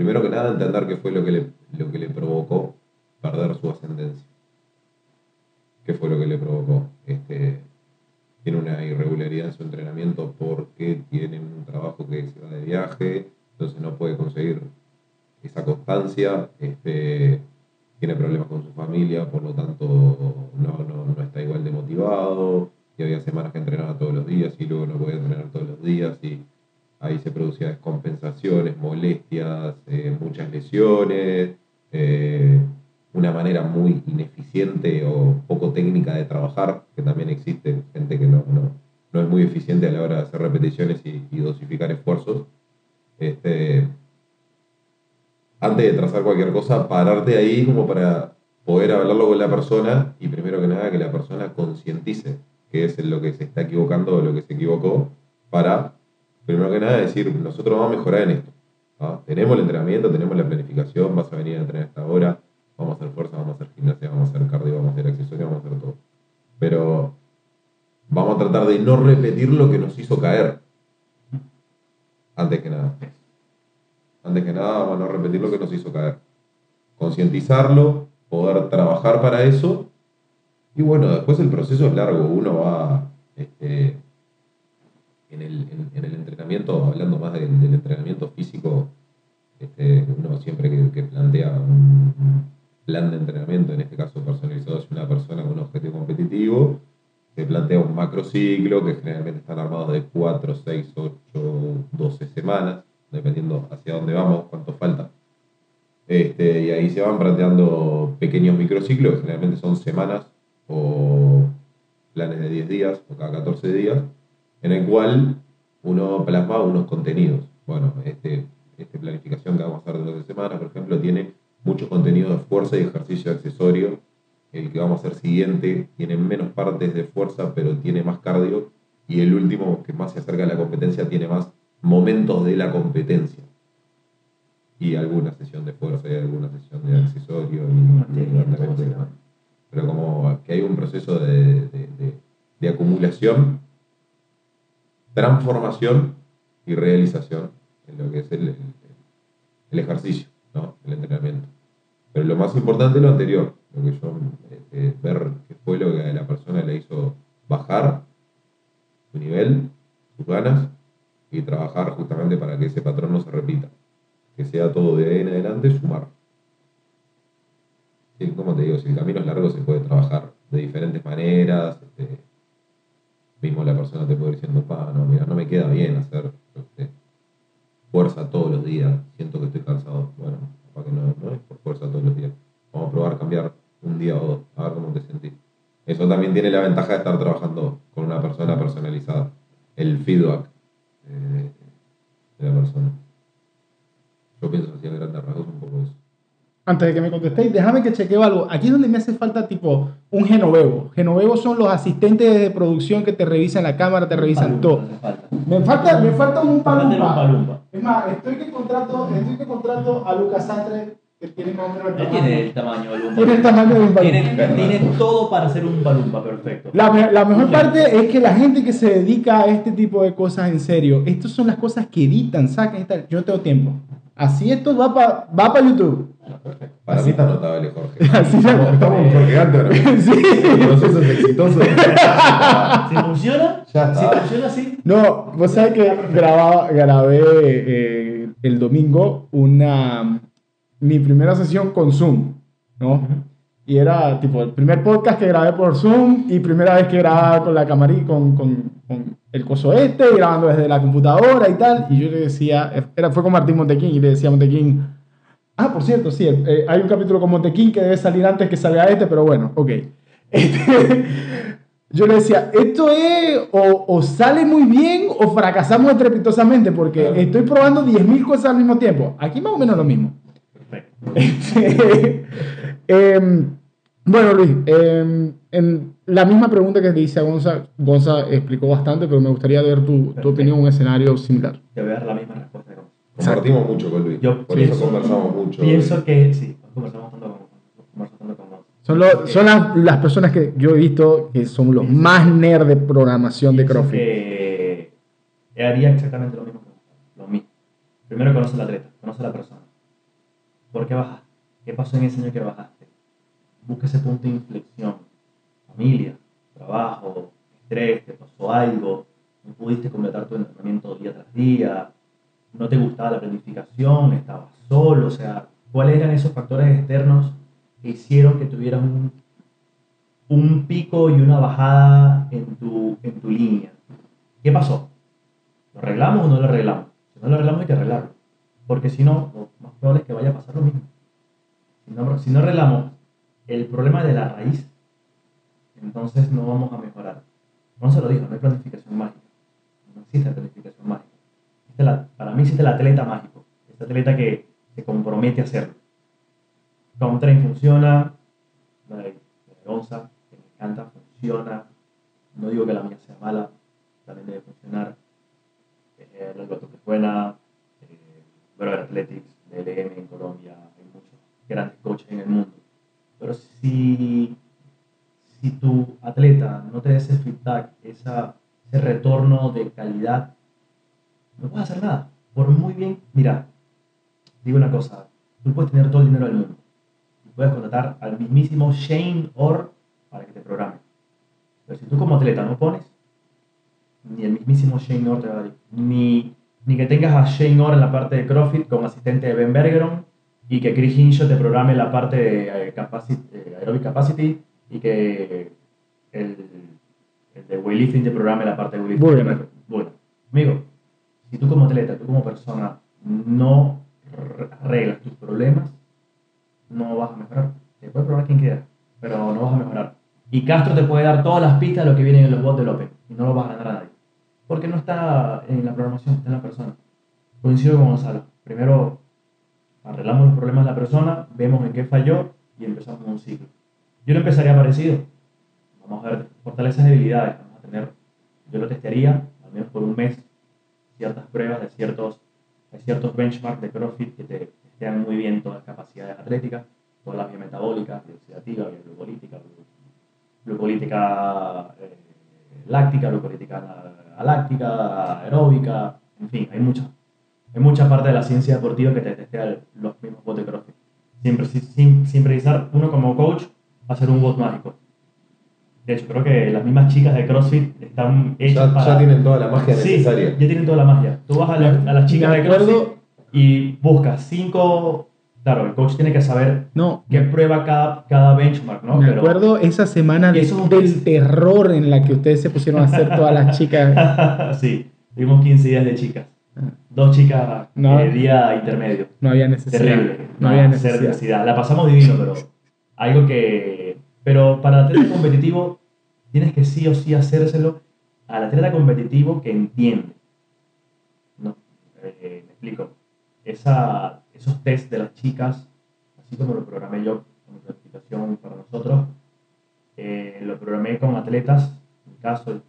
Primero que nada entender qué fue lo que le, lo que le provocó perder su ascendencia. ¿Qué fue lo que le provocó? Este, tiene una irregularidad en su entrenamiento porque tiene un trabajo que se va de viaje, entonces no puede conseguir esa constancia, este, tiene problemas con su familia, por lo tanto no, no, no está igual de motivado, y había semanas que entrenaba todos los días y luego no podía entrenar todos los días y ahí se producían descompensaciones, molestias, eh, muchas lesiones, eh, una manera muy ineficiente o poco técnica de trabajar, que también existe gente que no, no, no es muy eficiente a la hora de hacer repeticiones y, y dosificar esfuerzos. Este, antes de trazar cualquier cosa, pararte ahí como para poder hablarlo con la persona y primero que nada que la persona concientice que es lo que se está equivocando o lo que se equivocó para, primero que nada, decir, nosotros vamos a mejorar en esto. Tenemos el entrenamiento, tenemos la planificación, vas a venir a entrenar a esta hora, vamos a hacer fuerza, vamos a hacer gimnasia, vamos a hacer cardio, vamos a hacer accesorios, vamos a hacer todo. Pero vamos a tratar de no repetir lo que nos hizo caer. Antes que nada. Antes que nada, vamos a no repetir lo que nos hizo caer. Concientizarlo, poder trabajar para eso. Y bueno, después el proceso es largo. Uno va este, en, el, en- el entrenamiento, hablando más del, entrenamiento físico, este, uno siempre que, que plantea un plan de entrenamiento, en este caso personalizado hacia una persona con un objetivo competitivo, se plantea un macrociclo que generalmente están armados de 4, 6, 8, 12 semanas, dependiendo hacia dónde vamos, cuánto falta. Este, y ahí se van planteando pequeños microciclos, que generalmente son semanas o planes de 10 días o cada 14 días, en el cual uno plasma unos contenidos. Bueno, este, esta planificación que vamos a hacer de 12 semanas, por ejemplo, tiene muchos contenidos de fuerza y ejercicio accesorio. El que vamos a hacer siguiente tiene menos partes de fuerza, pero tiene más cardio. Y el último, que más se acerca a la competencia, tiene más momentos de la competencia. Y alguna sesión de fuerza y alguna sesión de accesorio. y- y. Pero como que hay un proceso de, de- de- de acumulación, transformación y realización en lo que es el, ejercicio, ¿no? el entrenamiento. Pero lo más importante es lo anterior, lo que yo, este, ver qué fue lo que a la persona le hizo bajar su nivel, sus ganas, y trabajar justamente para que ese patrón no se repita. Que sea todo de ahí en adelante sumar. Sí, como te digo, si el camino es largo se puede trabajar de diferentes maneras. este, mismo la persona te puede ir diciendo, pa, no, mira, no me queda bien hacer fuerza todos los días, siento que estoy cansado. Bueno, para que no, no es por fuerza todos los días. Vamos a probar cambiar un día o dos, a ver cómo te sentís. Eso también tiene la ventaja de estar trabajando con una persona personalizada. El feedback eh, de la persona. Yo pienso así a grandes rasgos un poco eso. Antes de que me contestéis, déjame que chequeo algo. Aquí es donde me hace falta tipo un genovevo. Genovevos son los asistentes de producción que te revisan la cámara, te revisan Palumpa, todo. falta. Me falta, me falta un un palumpa. palumpa. Es más, estoy que contrato, estoy que contrato a Lucas Santre, que tiene más o menos el tamaño. tiene el tamaño del Tiene el tamaño de un palumpa. Tiene, tiene todo para ser un palumpa perfecto. La, la mejor parte es que la gente que se dedica a este tipo de cosas en serio, estas son las cosas que editan, sacan y tal. Yo no tengo tiempo. Así esto va para va pa YouTube. Para mí está notable, Jorge. Así estamos, estamos con Jorge Ganter. Sí. El proceso es exitoso. Si funciona, Ya funciona así, No, vos sabés que grababa, grabé eh, el domingo una mi primera sesión con Zoom, ¿no? Y era tipo el primer podcast que grabé por Zoom y primera vez que grababa con la camarita, con, con, con el coso este, grabando desde la computadora y tal. Y yo le decía, era, fue con Martín Montequín y le decía a Montequín, ah, por cierto, sí, eh, hay un capítulo con Montequín que debe salir antes que salga este, pero bueno, ok. Este, yo le decía, esto es o, o sale muy bien o fracasamos estrepitosamente porque Claro. estoy probando 10.000 cosas al mismo tiempo. Aquí más o menos lo mismo. perfecto. Este, bueno, Luis, em, en la misma pregunta que le hice a Gonza, Gonza explicó bastante, pero me gustaría ver tu, tu opinión en un escenario similar. Te voy a dar la misma respuesta. Compartimos mucho con Luis. Yo Por pienso- eso conversamos mucho. Pienso que sí, conversamos tanto con conversamos tanto con vos. Son, lo- son las, las personas que yo he visto que son los más nerd de programación de Pienso CrossFit. que haría exactamente lo mismo que vos. Lo mismo. Primero conoce al atleta, conoce a la persona. ¿Por qué bajaste? ¿Qué pasó en ese año que bajaste? Busca ese punto de inflexión. Familia, trabajo, estrés, te pasó algo, no pudiste completar tu entrenamiento día tras día, no te gustaba la planificación, estabas solo, o sea, ¿cuáles eran esos factores externos que hicieron que tuvieras un, un pico y una bajada en tu, en tu línea? ¿Qué pasó? ¿Lo arreglamos o no lo arreglamos? Si no lo arreglamos hay que arreglarlo, porque si no, lo más probable es que vaya a pasar lo mismo. Si no, si no arreglamos el problema de la raíz, entonces no vamos a mejorar. No se lo dijo, no hay planificación mágica. No existe planificación mágica. Existe la- para mí existe el atleta mágico. Este atleta que se compromete a hacerlo. Comtrain funciona, la de, Gonza, me encanta, funciona. No digo que la mía sea mala, también debe funcionar. Eh, la que es buena, eh, Brother Athletics, DLM en Colombia, hay muchos grandes coaches en el mundo. Pero si, si tu atleta no te dé ese feedback, esa, ese retorno de calidad, no puedes hacer nada. Por muy bien, mira, digo una cosa, tú puedes tener todo el dinero del mundo. Puedes contratar al mismísimo Shane Orr para que te programe. Pero si tú como atleta no pones, ni el mismísimo Shane Orr te va a dar, ni, ni que tengas a Shane Orr en la parte de CrossFit como asistente de Ben Bergeron y que Chris Hinshaw te programe la parte de eh, capacity, eh, aerobic capacity y que el, el de weightlifting te programe la parte de weightlifting. Bueno. Bueno, amigo, si tú como atleta, tú como persona no arreglas tus problemas, no vas a mejorar. Te puede probar quien quiera, pero no vas a mejorar. Y Castro te puede dar todas las pistas de lo que viene en los bots del Open y no lo vas a ganar a nadie. Porque no está en la programación, está en la persona. Coincido con Gonzalo. Primero arreglamos los problemas de la persona, vemos en qué falló y empezamos un ciclo. Yo lo empezaría parecido. Vamos a ver fortalezas y debilidades. Vamos a tener, yo lo testearía al menos por un mes ciertas pruebas de ciertos, de ciertos benchmarks de CrossFit que te testean muy bien todas las capacidades atléticas, todas las biometabólicas, bioxidativa, bioglucolítica, glu- glucolítica eh, láctica, glucolítica aláctica, aeróbica, en fin, hay muchas hay mucha parte de la ciencia deportiva que te testea los mismos bots de CrossFit. Siempre, sin, sin precisar, uno como coach va a ser un bot mágico. De hecho, creo que las mismas chicas de CrossFit están hechas Ya, para... ya tienen toda la magia Sí, necesaria. ya tienen toda la magia. Tú vas a, la- a las chicas de CrossFit y buscas cinco... Claro, el coach tiene que saber No, qué prueba cada, cada benchmark, ¿no? me Pero- acuerdo esa semana de- Eso del terror en la que ustedes se pusieron a hacer todas las chicas. sí, tuvimos 15 días de chicas. Dos chicas No. eh, día intermedio. No había necesidad. Terrible. No había necesidad. necesidad. La pasamos divino, pero algo que... Pero para el atleta competitivo tienes que sí o sí hacérselo al atleta competitivo que entiende. ¿No? Eh, me explico. Esa, esos test de las chicas, así como lo programé yo con mi planificación para nosotros, eh, lo programé con atletas, en mi caso, el,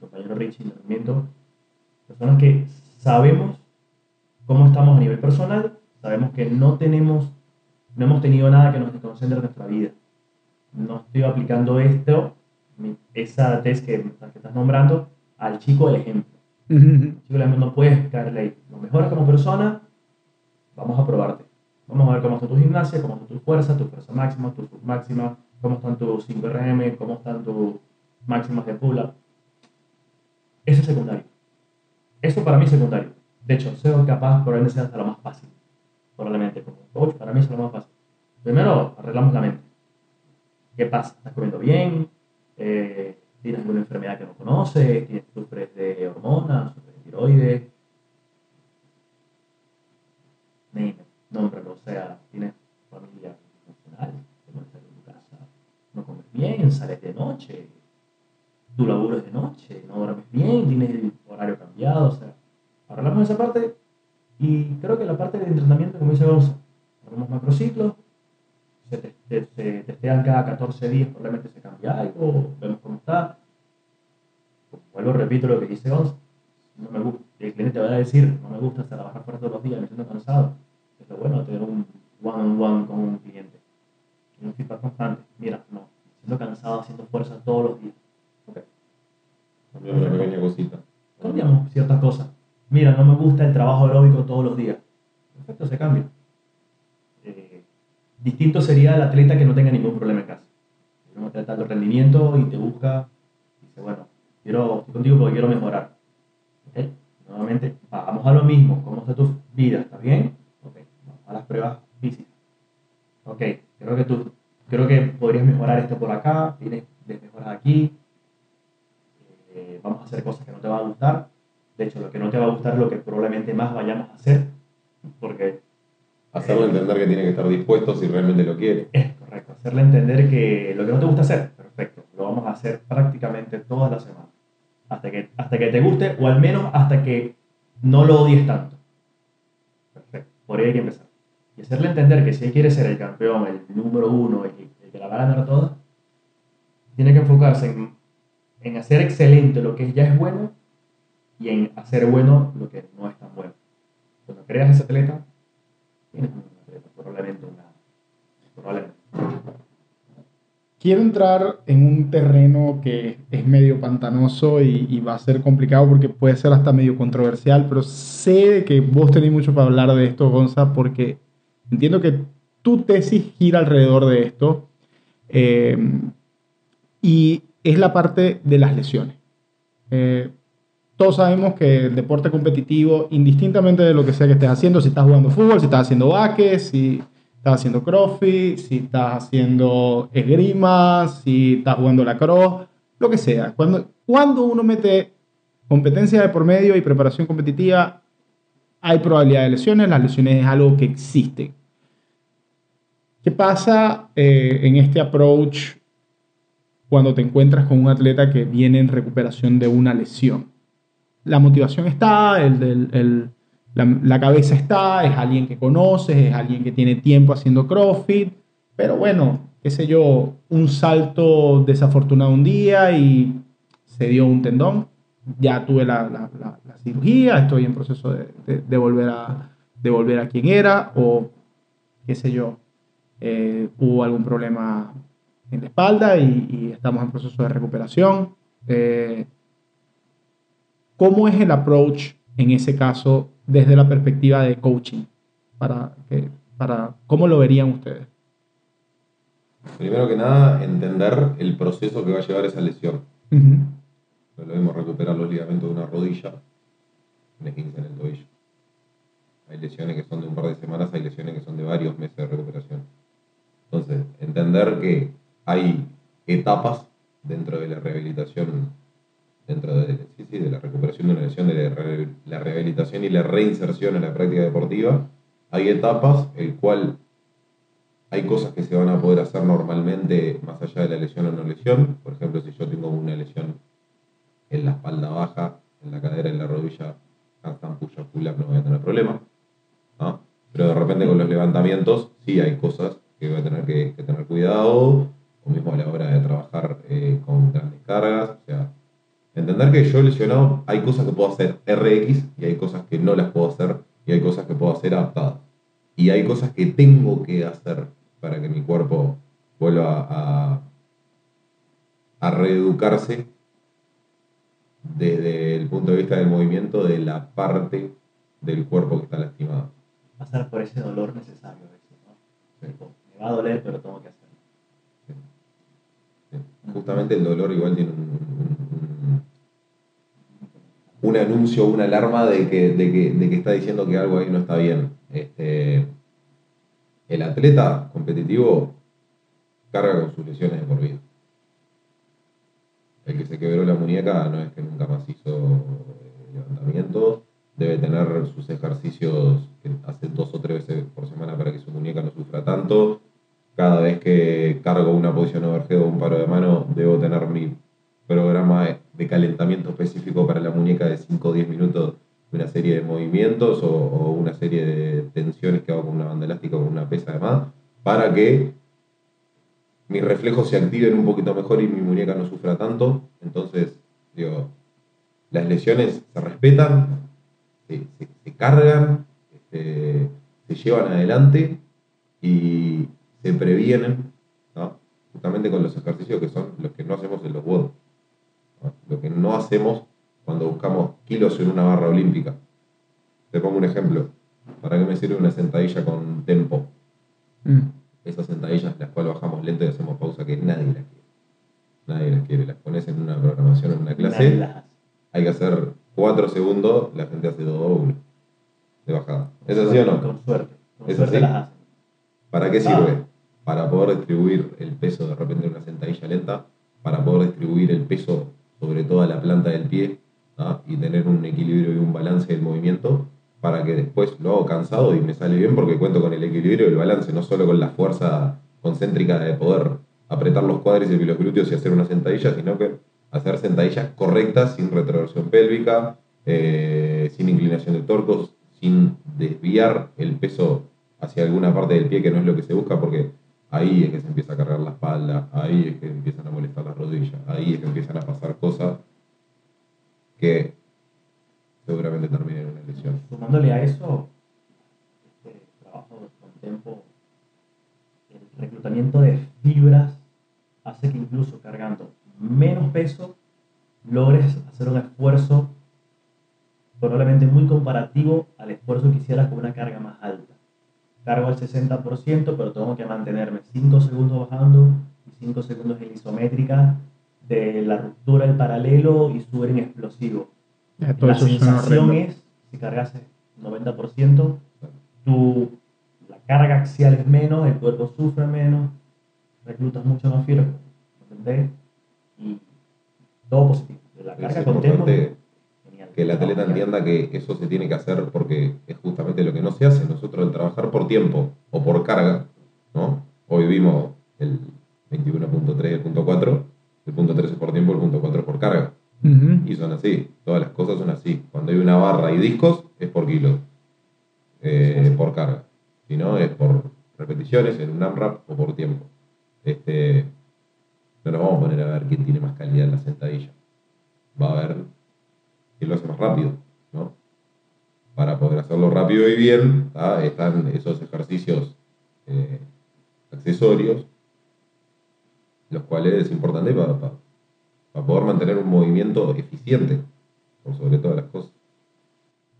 compañero Richie en entrenamiento, personas que sabemos cómo estamos a nivel personal, sabemos que no tenemos, no hemos tenido nada que nos desconcentre en nuestra vida. No estoy aplicando esto, esa test que, que estás nombrando, al chico del ejemplo. El chico del ejemplo no puedes caerle ahí. Lo mejoras como persona, vamos a probarte. Vamos a ver cómo está tu gimnasia, cómo está tu fuerza, tu fuerza máxima, tu sub máxima, cómo están tus 5RM, cómo están tus máximas de pull-up. Eso es secundario. Eso para mí es secundario. De hecho, ser capaz probablemente sea hasta lo más fácil. Probablemente para mí es lo más fácil. Primero, arreglamos la mente. ¿Qué pasa? ¿Estás comiendo bien? Eh, ¿Tienes alguna enfermedad que no conoces? ¿Tienes- ¿Sufres de hormonas? ¿Sufres de tiroides? It, nómbralo. O sea, ¿tienes familia funcional? ¿Te en tu casa? ¿No comes bien? ¿Sales de noche? Tu laburo es de noche, no duermes bien, tienes el horario cambiado, o sea, arreglamos esa parte y creo que la parte de entrenamiento, como dice Gonza, hacemos macrociclos, se, te- te- se cada 14 días, probablemente se cambia algo, vemos cómo está. Vuelvo, repito lo que dice Gonza, no me gusta, el cliente te va a decir, no me gusta trabajar fuera todos los días, me siento cansado. Es lo bueno tener un one-on-one con un cliente. Un feedback constante. Mira, no, me siento cansado haciendo fuerza todos los días. Ok, Cambiar una pequeña cosita. cambiamos ciertas cosas. Mira, no me gusta el trabajo aeróbico todos los días. Perfecto, se cambia. Eh, distinto sería el atleta que no tenga ningún problema en casa. Un atleta de rendimiento y te busca, dice, bueno, quiero, estoy contigo porque quiero mejorar. ¿Ok? Nuevamente, vamos a lo mismo. ¿Cómo está tu vida? ¿Está bien? Ok, vamos a las pruebas físicas. Ok, creo que tú, creo que podrías mejorar esto por acá, tienes mejoras aquí, eh, vamos a hacer cosas que no te van a gustar. De hecho, lo que no te va a gustar es lo que probablemente más vayamos a hacer, porque Hacerle entender que tiene que estar dispuesto si realmente lo quiere. es correcto. Hacerle entender que lo que no te gusta hacer, perfecto, lo vamos a hacer prácticamente todas las semanas. Hasta que, hasta que te guste, o al menos hasta que no lo odies tanto. Perfecto, por ahí hay que empezar. Y hacerle entender que si él quiere ser el campeón, el número uno, el, que- el que la va a ganar todas, tiene que enfocarse en, en hacer excelente lo que ya es bueno y en hacer bueno lo que no es tan bueno. Cuando creas ese atleta, tienes un atleta, probablemente una. Probablemente. quiero entrar en un terreno que es medio pantanoso y, va a ser complicado porque puede ser hasta medio controversial, pero sé que vos tenés mucho para hablar de esto, Gonza, porque entiendo que tu tesis gira alrededor de esto eh, y es la parte de las lesiones. Eh, todos sabemos que el deporte competitivo, indistintamente de lo que sea que estés haciendo, si estás jugando fútbol, si estás haciendo baques, si estás haciendo crossfit, si estás haciendo esgrima, si estás jugando la cross, lo que sea. Cuando, cuando uno mete competencia de por medio y preparación competitiva, hay probabilidad de lesiones. Las lesiones es algo que existe. ¿Qué pasa eh, en este approach cuando te encuentras con un atleta que viene en recuperación de una lesión? La motivación está, el, el- la, cabeza está, es alguien que conoces, es alguien que tiene tiempo haciendo CrossFit, pero bueno, qué sé yo, un salto desafortunado un día y se dio un tendón. Ya tuve la, la- la- cirugía, estoy en proceso de, de- volver a, de a quien era, o qué sé yo, eh, hubo algún problema en la espalda y, y estamos en proceso de recuperación. Eh, ¿Cómo es el approach en ese caso desde la perspectiva de coaching? Para, para, ¿Cómo lo verían ustedes? Primero que nada, entender el proceso que va a llevar esa lesión. Es lo mismo recuperar los ligamentos de una rodilla, un esguince en el tobillo. Hay lesiones que son de un par de semanas, hay lesiones que son de varios meses de recuperación. Entonces, entender que hay etapas dentro de la rehabilitación, dentro de, sí, sí, de la recuperación de una lesión, de la, re- la rehabilitación y la reinserción en la práctica deportiva, hay etapas el cual hay cosas que se van a poder hacer normalmente más allá de la lesión o no lesión. Por ejemplo, si yo tengo una lesión en la espalda baja, en la cadera, en la rodilla, handstand, push up, no voy a tener problema. ¿no? Pero de repente con los levantamientos sí hay cosas que voy a tener que tener cuidado, o mismo a la hora de trabajar eh, con grandes cargas. O sea, entender que yo lesionado hay cosas que puedo hacer RX y hay cosas que no las puedo hacer y hay cosas que puedo hacer adaptadas. Y hay cosas que tengo que hacer para que mi cuerpo vuelva a, a reeducarse desde el punto de vista del movimiento de la parte del cuerpo que está lastimada. Pasar por ese dolor necesario a veces, ¿no? Sí. Tipo, me va a doler, pero tengo que hacerlo. Justamente el dolor igual tiene un, un- un anuncio, una alarma de que, de, que, de que está diciendo que algo ahí no está bien. Este, el atleta competitivo carga con sus lesiones de por vida. El que se quebró la muñeca no es que nunca más hizo eh, levantamientos, debe tener sus ejercicios que hace dos o tres veces por semana para que su muñeca no sufra tanto. Cada vez que cargo una posición overhead o un paro de mano, debo tener mi programa de calentamiento específico para la muñeca de 5 o 10 minutos una serie de movimientos o, una serie de tensiones que hago con una banda elástica o con una pesa además, para que mis reflejos se activen un poquito mejor y mi muñeca no sufra tanto. Entonces, digo, las lesiones se respetan, se cargan, este, se llevan adelante y se previenen, ¿no? justamente con los ejercicios que son los que no hacemos en los WOD. ¿no? Lo que no hacemos cuando buscamos kilos en una barra olímpica. Te pongo un ejemplo. ¿Para qué me sirve una sentadilla con tempo? Mm. esas sentadillas las cuales bajamos lento y hacemos pausa que nadie las quiere. Nadie las quiere. Las pones en una programación, en una clase, las hay que hacer 4 segundos, la gente hace doble de bajada. ¿Es así o no? Con suerte. Con ¿Es suerte así? las hacen. ¿Para qué Ah. sirve? Para poder distribuir el peso de repente en una sentadilla lenta, para poder distribuir el peso sobre toda la planta del pie y tener un equilibrio y un balance del movimiento para que después lo hago cansado y me sale bien porque cuento con el equilibrio y el balance, no solo con la fuerza concéntrica de poder apretar los cuádriceps y los glúteos y hacer una sentadilla, sino que hacer sentadillas correctas sin retroversión pélvica, eh, sin inclinación de torcos, sin desviar el peso hacia alguna parte del pie que no es lo que se busca, porque ahí es que se empieza a cargar la espalda, ahí es que empiezan a molestar las rodillas, ahí es que empiezan a pasar cosas que seguramente terminen en una lesión. Sumándole a eso, este trabajo con tiempo, el reclutamiento de fibras hace que incluso cargando menos peso logres hacer un esfuerzo probablemente muy comparativo al esfuerzo que hicieras con una carga más alta. Cargo al 60%, pero tengo que mantenerme 5 segundos bajando y 5 segundos en isométrica de la ruptura del paralelo y subir en explosivo. Ya, todo la sensación es, si cargas 90%, tu, la carga axial es menos, el cuerpo sufre menos, reclutas mucho más fibra, ¿entendés? Y todo positivo. La carga con. Que el atleta entienda que eso se tiene que hacer porque es justamente lo que no se hace. Nosotros el trabajar por tiempo o por carga, ¿no? Hoy vimos el 21.3 y el punto 4, el punto 3 es por tiempo, el punto 4 es por carga. Y son así, todas las cosas son así. Cuando hay una barra y discos es por kilo, eh, Sí, sí. por carga. Si no, es por repeticiones en un AMRAP o por tiempo. Este, no nos vamos a poner a ver quién tiene más calidad en la sentadilla. Va a ver quién lo hace más rápido, ¿no? Para poder hacerlo rápido y bien, ¿tá? están esos ejercicios eh, accesorios, los cuales es importante para, para, para poder mantener un movimiento eficiente, por sobre todas las cosas.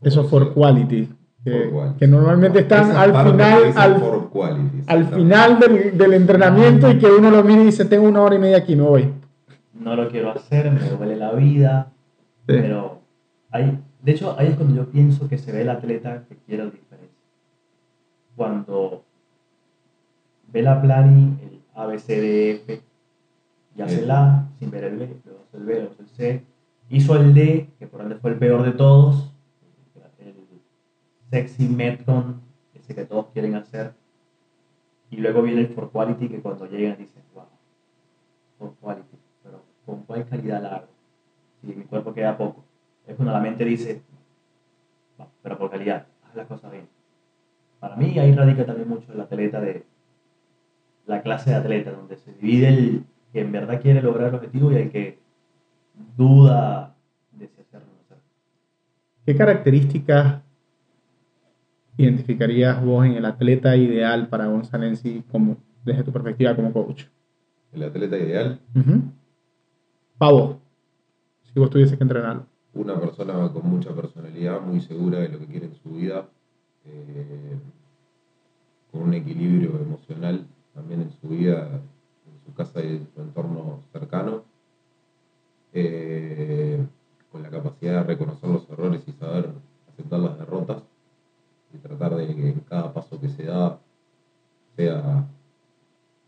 Eso for quality. Que, For quality. que normalmente están Esa al final, que al, for quality, al exactamente. final del, del entrenamiento y que uno lo mira y dice, tengo una hora y media aquí, me voy. No lo quiero hacer, me duele la vida, pero hay, de hecho ahí es cuando yo pienso que se ve el atleta que quiere la diferencia. Cuando ve la plani, el A, B, C, D, F, y hace el A sin ver el B, luego hace el B, luego hace el C, hizo el D, que por ende fue el peor de todos, el sexy Metcon, ese que todos quieren hacer, y luego viene el for quality que cuando llegan dicen, wow, for quality, pero ¿con cuál calidad la hago? Si mi cuerpo queda poco. Es cuando la mente dice, "Va, pero por calidad, haz las cosas bien. Para mí ahí radica también mucho el atleta de la clase de atleta, donde se divide el que en verdad quiere lograr el objetivo y el que duda de si hacerlo o no hacerlo. ¿Qué características identificarías vos en el atleta ideal para Gonzalensi como, desde tu perspectiva como coach? El atleta ideal, Ujú. Pa' vos, si vos tuvieses que entrenarlo. Una persona con mucha personalidad, muy segura de lo que quiere en su vida, eh, con un equilibrio emocional también en su vida, en su casa y en su entorno cercano, eh, con la capacidad de reconocer los errores y saber aceptar las derrotas y tratar de que cada paso que se da sea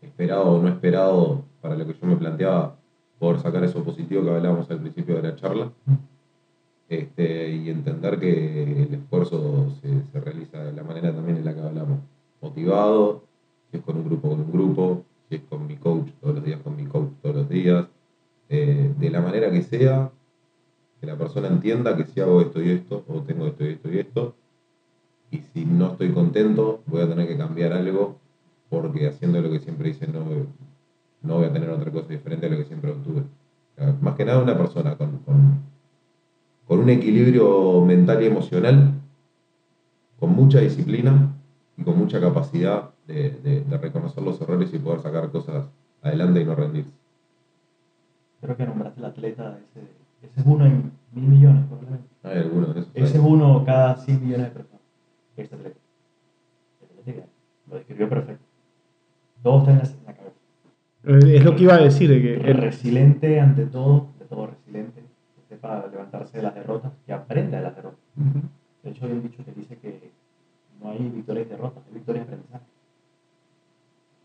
esperado o no esperado para lo que yo me planteaba, poder sacar eso positivo que hablábamos al principio de la charla este, y entender que el esfuerzo se, se realiza de la manera también en la que hablamos, motivado, si es con un grupo, con un grupo, si es con mi coach todos los días, con mi coach todos los días, eh, de la manera que sea, que la persona entienda que si hago esto y esto, o tengo esto y esto y esto, y si no estoy contento, voy a tener que cambiar algo, porque haciendo lo que siempre hice no, no voy a tener otra cosa diferente a lo que siempre obtuve. Más que nada una persona con con un equilibrio mental y emocional, con mucha disciplina y con mucha capacidad de, de- de reconocer los errores y poder sacar cosas adelante y no rendirse. Creo que nombraste el atleta, ese, ese es uno en mil millones probablemente. Hay algunos de esos. Ese es uno cada 100 millones de personas. Este atleta. Lo describió perfecto. Todo está en la, en la cabeza. Eh, Es lo que iba a decir, de que el- resiliente ante todo, de todo resiliente, sepa levantarse de las derrotas, que aprenda de las derrotas. De hecho, hay un dicho que dice que no hay victorias y derrotas, hay victorias y aprendizaje.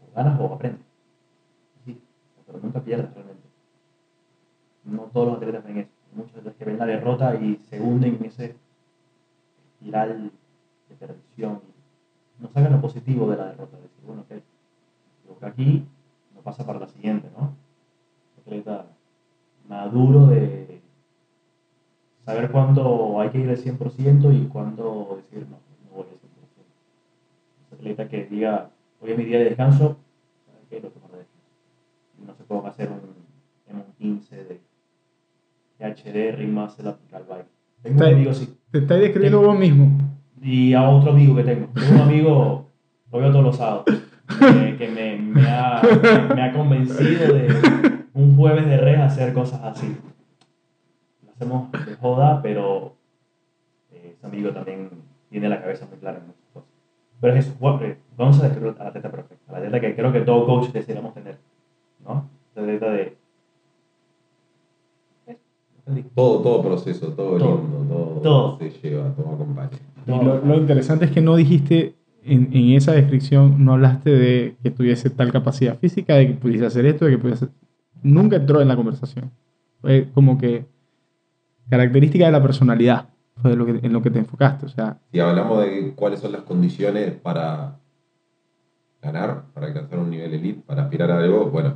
O ganas o aprendes. Sí, pero nunca pierdes realmente. No todos los atletas ven eso. Muchos atletas que ven la derrota y se hunden en ese espiral de perdición. No sacan lo positivo de la derrota. Decir, bueno, ok, lo que aquí no pasa para la siguiente, ¿no? Atleta maduro de saber cuándo hay que ir al 100% y cuándo decir no, no voy al 100%. Un atleta que diga, hoy es mi día de descanso, ¿sabes qué? Lo tomo de descanso. No se a hacer un, en un 15 de, de HD, rimas, el aplicar bike. Tengo un amigo así. te estás describiendo vos mismo. Y a otro amigo que tengo. Tengo un amigo, lo veo todos los sábados. que me, me ha, me ha convencido de un jueves de res hacer cosas así. Hacemos de joda, pero eh, ese amigo también tiene la cabeza muy clara en muchas cosas. Pero es eso, eh, vamos a describir a la atleta perfecta, la atleta que creo que todo coach deseamos tener, ¿no? La atleta de... Todo, todo proceso, todo, Todo. lindo, todo, Todo. se lleva, todo acompaña. Y lo, lo interesante es que no dijiste en, en esa descripción, no hablaste de que tuviese tal capacidad física, de que pudiese hacer esto, de que pudiese... Nunca entró en la conversación. Fue como que característica de la personalidad, fue de lo que, en lo que te enfocaste. O sea, Si hablamos de cuáles son las condiciones para ganar, para alcanzar un nivel elite, para aspirar a algo, bueno,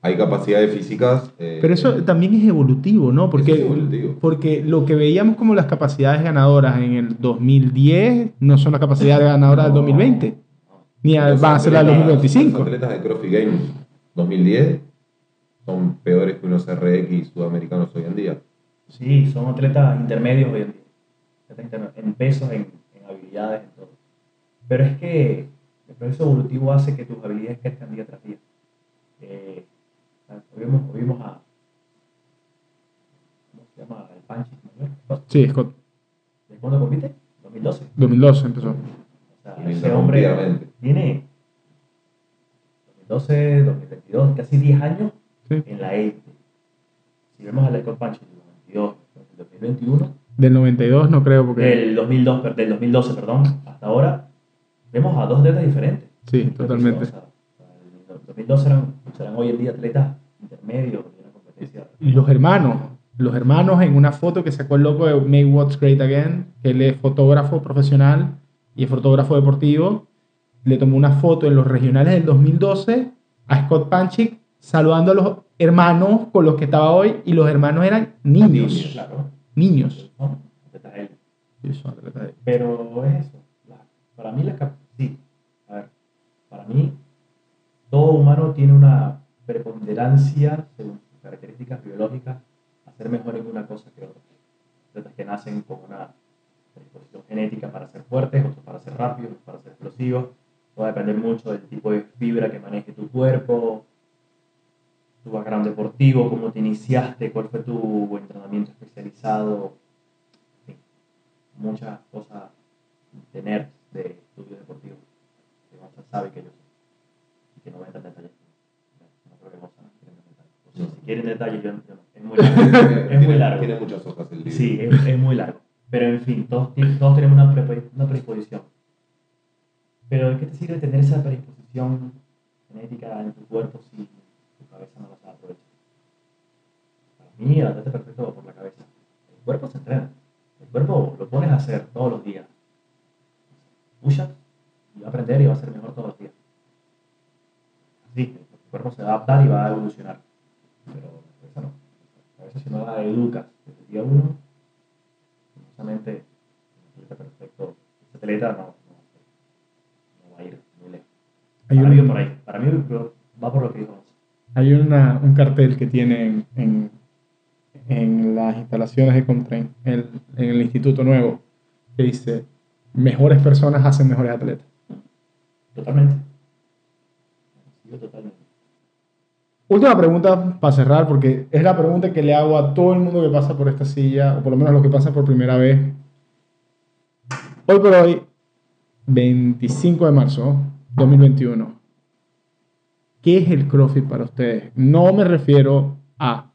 hay capacidades físicas. eh, pero eso también es evolutivo, ¿no? Porque, es evolutivo. porque lo que veíamos como las capacidades ganadoras en el 2010 no son las capacidades ganadoras del 2020, ni los van a ser las del atletas- 2025. Los atletas de CrossFit Games 2010 son peores que unos RX sudamericanos hoy en día. Sí, son atletas intermedios hoy en día. Atletas intermedios, En pesos, en, en habilidades, en todo. Pero es que el proceso evolutivo hace que tus habilidades crezcan día tras día. Eh, vimos, vimos a. ¿Cómo se llama? El Panchi. ¿no? Sí, Scott, ¿De cuándo compite? 2012. 2012 empezó. O sea, ese hombre tiene 2012, 2022, casi 10 años Sí. en la élite. Si vemos al Scott Panchi del 92, del 2021, Del 92 no creo porque... del, 2002, per- del 2012, perdón, hasta ahora, vemos a dos atletas diferentes. Sí, totalmente. O sea, en el 2012 eran, serán hoy en día atletas intermedios de una competencia. Y los hermanos, los hermanos en una foto que sacó el loco de Make What's Great Again, que él es fotógrafo profesional y es fotógrafo deportivo, le tomó una foto en los regionales del 2012 a Scott Panchik saludando a los hermanos con los que estaba hoy y los hermanos eran niños. Claro, Niños. Pero es eso. para mí, la sí. A ver, para mí, todo humano tiene una preponderancia, según sus características biológicas, a ser mejor en una cosa que otra. Atletas que nacen con una predisposición genética para ser fuertes, otros para ser rápidos, otros para ser explosivos. Va a depender mucho del tipo de fibra que maneje tu cuerpo, tu background deportivo, cómo te iniciaste, cuál fue tu entrenamiento especializado, en fin, muchas cosas de nerds de estudios deportivos que Gonzalo sabe que yo sé y que no voy a entrar en detalles. No creo que Gonzalo quiera entrar en detalles. O sea, si quieren detalles, yo, no. Es muy largo. es muy Tiene- largo. Tiene muchas hojas el libro. Sí, es, es muy largo. Pero en fin, todos, todos tenemos una, una predisposición. Pero ¿de qué te sirve tener esa predisposición genética en tu cuerpo si cabeza no la sabe aprovechar? Para mí, atleta perfecto va por la cabeza. El cuerpo se entrena. El cuerpo lo pones a hacer todos los días. Push-ups y va a aprender y va a ser mejor todos los días. Así, el cuerpo se va a adaptar y va a evolucionar. Pero la cabeza no. La cabeza si no la educas desde el día uno, justamente el atleta perfecto, ese atleta no, no, no va a ir muy lejos. Hay Para un- mí por ahí. Para mí va por lo que dijo. Hay una, un cartel que tienen en, en las instalaciones de Comtrain, en, en el Instituto Nuevo, que dice, mejores personas hacen mejores atletas. Totalmente. Totalmente. Última pregunta para cerrar, porque es la pregunta que le hago a todo el mundo que pasa por esta silla, o por lo menos los que pasan por primera vez. Hoy por hoy, 25 de marzo 2021, ¿qué es el CrossFit para ustedes? No me refiero a,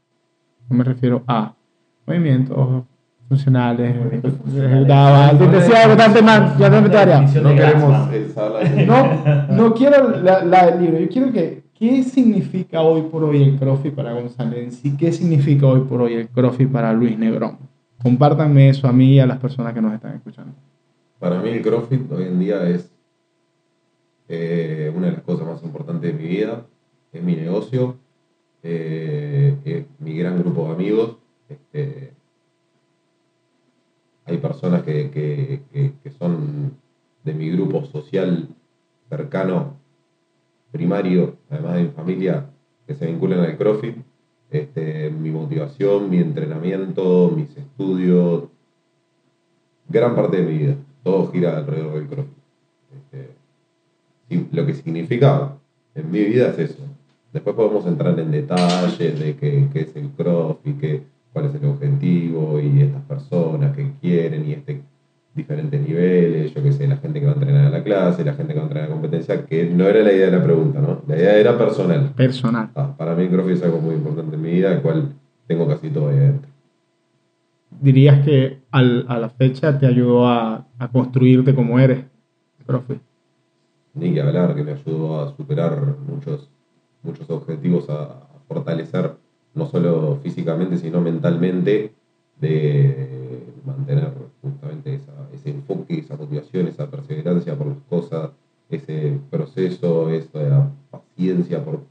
no me refiero a movimientos funcionales, no queremos el sala de- quiero la, la del libro, yo quiero que, ¿qué significa hoy por hoy el CrossFit para González sí? ¿Qué significa hoy por hoy el CrossFit para Luis Negrón? Compártanme eso a mí y a las personas que nos están escuchando. Para mí el CrossFit hoy en día es eh, una de las cosas más importantes de mi vida, es mi negocio, eh, mi gran grupo de amigos. este, hay personas que, que- que- que son de mi grupo social cercano, primario, además de mi familia, que se vinculan al CrossFit. Este, mi motivación, mi entrenamiento, mis estudios, gran parte de mi vida. Todo gira alrededor del CrossFit. Este, lo que significa en mi vida es eso. Después podemos entrar en detalles de qué, qué es el CrossFit, qué, cuál es el objetivo y estas personas que quieren y este diferentes niveles, yo qué sé, la gente que va a entrenar a la clase, la gente que va a entrenar a la competencia, que no era la idea de la pregunta, ¿no? La idea era personal. Personal. Ah, para mí el CrossFit es algo muy importante en mi vida, el cual tengo casi todo ahí adentro. Dirías que al- a la fecha te ayudó a, a construirte como eres, profe. Ni que hablar, que me ayudó a superar muchos, muchos objetivos, a, fortalecer no solo físicamente, sino mentalmente, de mantener justamente esa, ese enfoque, esa motivación, esa perseverancia por las cosas, ese proceso, esa paciencia por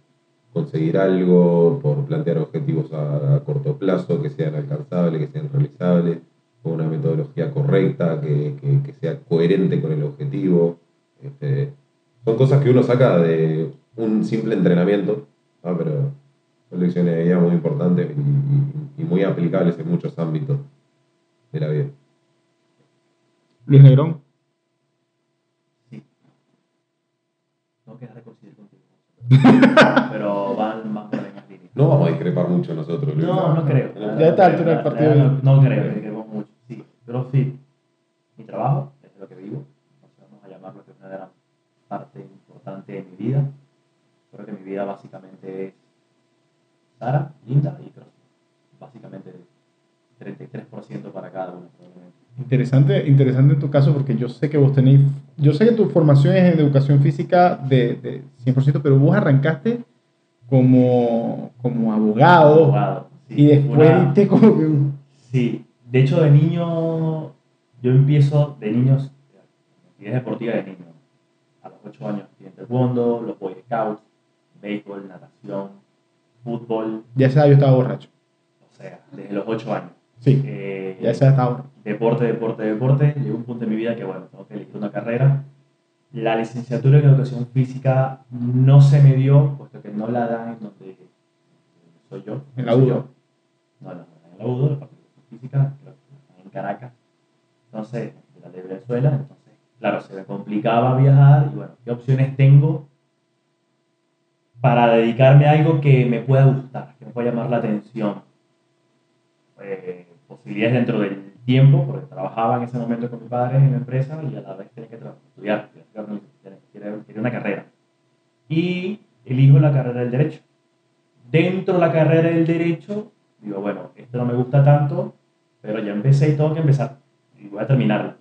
conseguir algo, por plantear objetivos a, a corto plazo, que sean alcanzables, que sean realizables, con una metodología correcta, que, que- que sea coherente con el objetivo. Este, son cosas que uno saca de un simple entrenamiento, pero son lecciones de vida muy importantes y, y- y muy aplicables en muchos ámbitos de la vida. Luis Negrón. Sí. No quedas de coincidir contigo. Pero van, van por la línea. No vamos a discrepar mucho nosotros, Luis. No, no creo. Ya a esta altura del partido. No, no creo, queremos mucho. Sí, CrossFit, mi trabajo, es de lo que vivo. Entonces vamos a llamarlo que es una gran parte importante de mi vida. Creo que mi vida básicamente es Sara, Linda y CrossFit. Básicamente 33% para cada uno, probablemente. Interesante, interesante en tu caso porque yo sé que vos tenéis, yo sé que tu formación es en educación física de, de 100%, pero vos arrancaste como, como abogado, Abogado, sí. y después Una- como Sí, de hecho de niño, yo empiezo de niños, actividades deportivas de niño. A los 8 años en taekwondo, los Boy Scouts, béisbol, natación, fútbol, ya esa edad yo estaba borracho. o sea, desde los 8 años. Sí, Eh, ya esa edad estaba borracho. deporte, deporte, deporte, llegó un punto en mi vida que, bueno, tengo que elegir una carrera. La licenciatura en educación física no se me dio, puesto que no la dan en donde soy yo. En la UDO. No, no, en la UDO, la parte de educación física, creo que en Caracas. Entonces, de la de Venezuela, entonces, claro, se me complicaba viajar y bueno, ¿qué opciones tengo para dedicarme a algo que me pueda gustar, que me pueda llamar la atención? eh, posibilidades dentro del tiempo, porque trabajaba en ese momento con mi padre en la empresa y a la vez tenía que estudiar, quería una carrera. Y elijo la carrera del derecho. Dentro de la carrera del derecho, digo, bueno, esto no me gusta tanto, pero ya empecé y tengo que empezar. Y voy a terminarlo.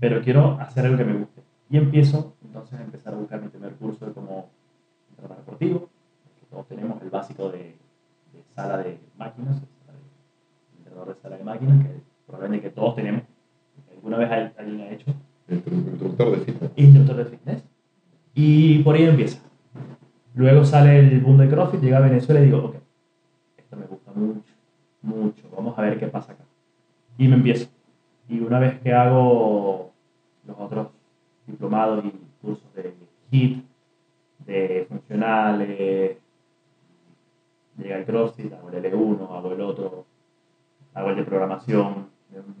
Pero quiero hacer algo que me guste. Y empiezo entonces a empezar a buscar mi primer curso de como entrenador deportivo, todos tenemos el básico de, de sala de máquinas, de- entrenador de sala de máquinas, que probablemente que todos tenemos, alguna vez hay- alguien ha hecho, Instru- Instructor de fitness. instructor de fitness. Y por ahí empieza. Luego sale el boom de CrossFit, llega a Venezuela y digo, ok, esto me gusta mucho, mucho, vamos a ver qué pasa acá. Y me empiezo. Y una vez que hago los otros diplomados y cursos de HIIT, de funcionales, llega el CrossFit, hago el L1, hago el otro, hago el de programación,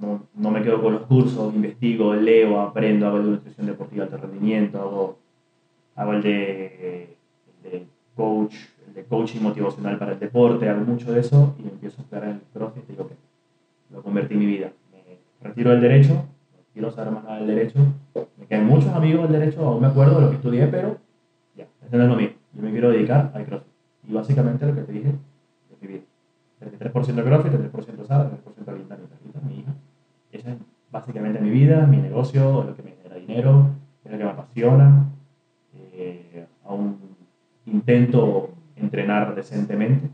no, no me quedo con los cursos, investigo, leo, aprendo, hago el de nutrición deportiva de alto rendimiento, hago, hago el, de, el de coach, el de coaching motivacional para el deporte, hago mucho de eso y empiezo a en el CrossFit y digo que lo convertí en mi vida. Retiro del derecho, quiero saber más nada del derecho, me quedan muchos amigos del derecho, aún me acuerdo de lo que estudié, pero ya, eso no es lo mío. Yo me quiero dedicar al CrossFit. Y básicamente lo que te dije es mi vida. 33% CrossFit, 33% Sara, 33% Linda, mi mi hija. Esa es básicamente mi vida, mi negocio, lo que me genera dinero, es lo que me apasiona. Eh, aún intento entrenar decentemente,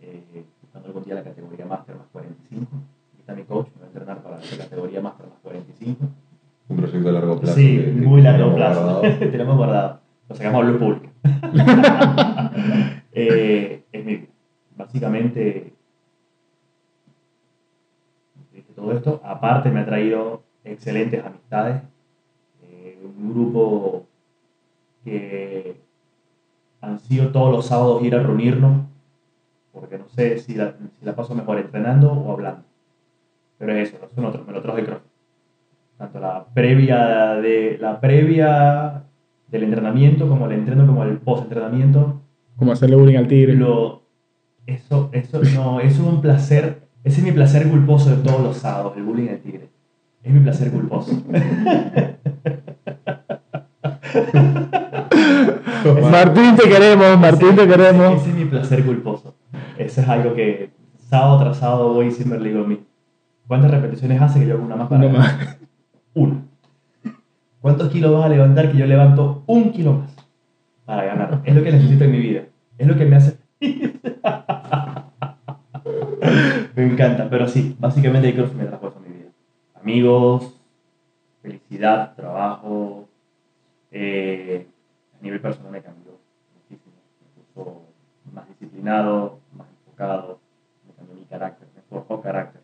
eh, buscando algún día la categoría Master más 45. Aquí está mi coach, me va a entrenar para la categoría más 45. Un proyecto a largo plazo. Sí, que- que muy largo tenemos plazo. guardado. Tenemos guardado. Lo sacamos a luz pública. Eh, es mi vida. Básicamente, dije todo esto. Aparte, me ha traído excelentes amistades. Eh, un grupo que han sido todos los sábados ir a reunirnos. Porque no sé si la, si la paso mejor entrenando o hablando. Pero es eso, son otros, me lo trajo de CrossFit tanto la previa de la previa del entrenamiento, como el entreno, como el post-entrenamiento, Como hacerle bullying al tigre. lo, eso, eso, no, eso es un placer, ese es mi placer culposo de todos los sábados, el bullying del tigre. Es mi placer culposo. Martín, te queremos, Martín, te Ese- queremos. Ese es mi placer culposo. Eso es algo que sábado tras sábado voy y siempre le digo a mí. ¿Cuántas repeticiones hace que yo hago una más para ganar? más. Una. ¿Cuántos kilos vas a levantar que yo levanto un kilo más para ganar? Es lo que necesito en mi vida. Es lo que me hace me encanta, pero sí, básicamente el CrossFit me trajo eso a mi vida. Amigos, felicidad, trabajo, eh, a nivel personal me cambió muchísimo. Me puso más disciplinado, más enfocado, me cambió mi carácter, me forjó carácter.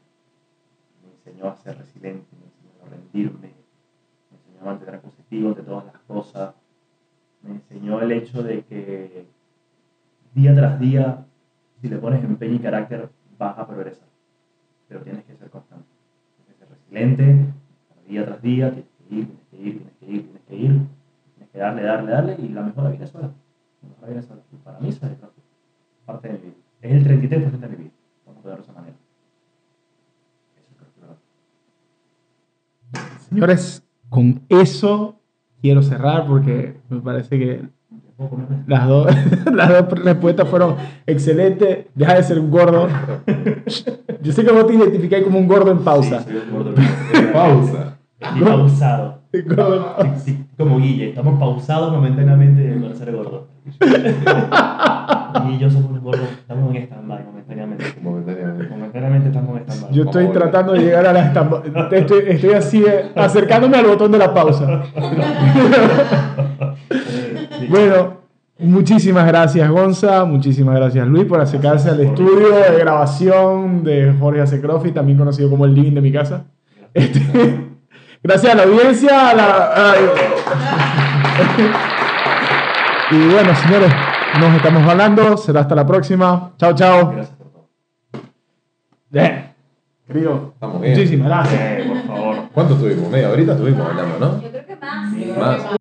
Enseñó a ser resiliente, me enseñó a rendirme, me enseñó a mantener positivo ante todas las cosas, me enseñó el hecho de que día tras día, si le pones empeño y carácter, vas a progresar. Pero tienes que ser constante, tienes que ser resiliente, día tras día, tienes que ir, tienes que ir, tienes que ir, tienes que ir, tienes que darle, darle, darle, y la mejora viene sola. La mejora viene sola. Para mí es parte de mi vida. Es el 33% de mi vida, vamos a de esa manera. Eso es CrossFit, ¿verdad? Señores, con eso quiero cerrar porque me parece que las dos, las dos respuestas fueron excelentes. Deja de ser un gordo. Yo sé que vos te identificáis como un gordo en pausa. Sí, soy un gordo. Pausa. Estoy pausado. Gordo en pausa. Sí, sí, como Guille, estamos pausados momentáneamente para ser gordo. y yo somos gordos, estamos en stand-by momentáneamente. Momentáneamente. En stand-by. Yo estoy tratando de llegar a la estampa. Estoy, estoy así, eh, acercándome al botón de la pausa. Eh. Bueno, muchísimas gracias Gonza, muchísimas gracias Luis por acercarse al estudio de grabación de Jorge Acecrofi, también conocido como el living de mi casa. Este, gracias a la audiencia. a la- ay. y bueno, señores, nos estamos hablando. Será hasta la próxima. Chao, chao. Eh, Querido, Estamos bien. muchísimas gracias. Eh, por favor. ¿Cuánto estuvimos? Media horita estuvimos hablando, ¿no? Yo creo que más. Sí. Más.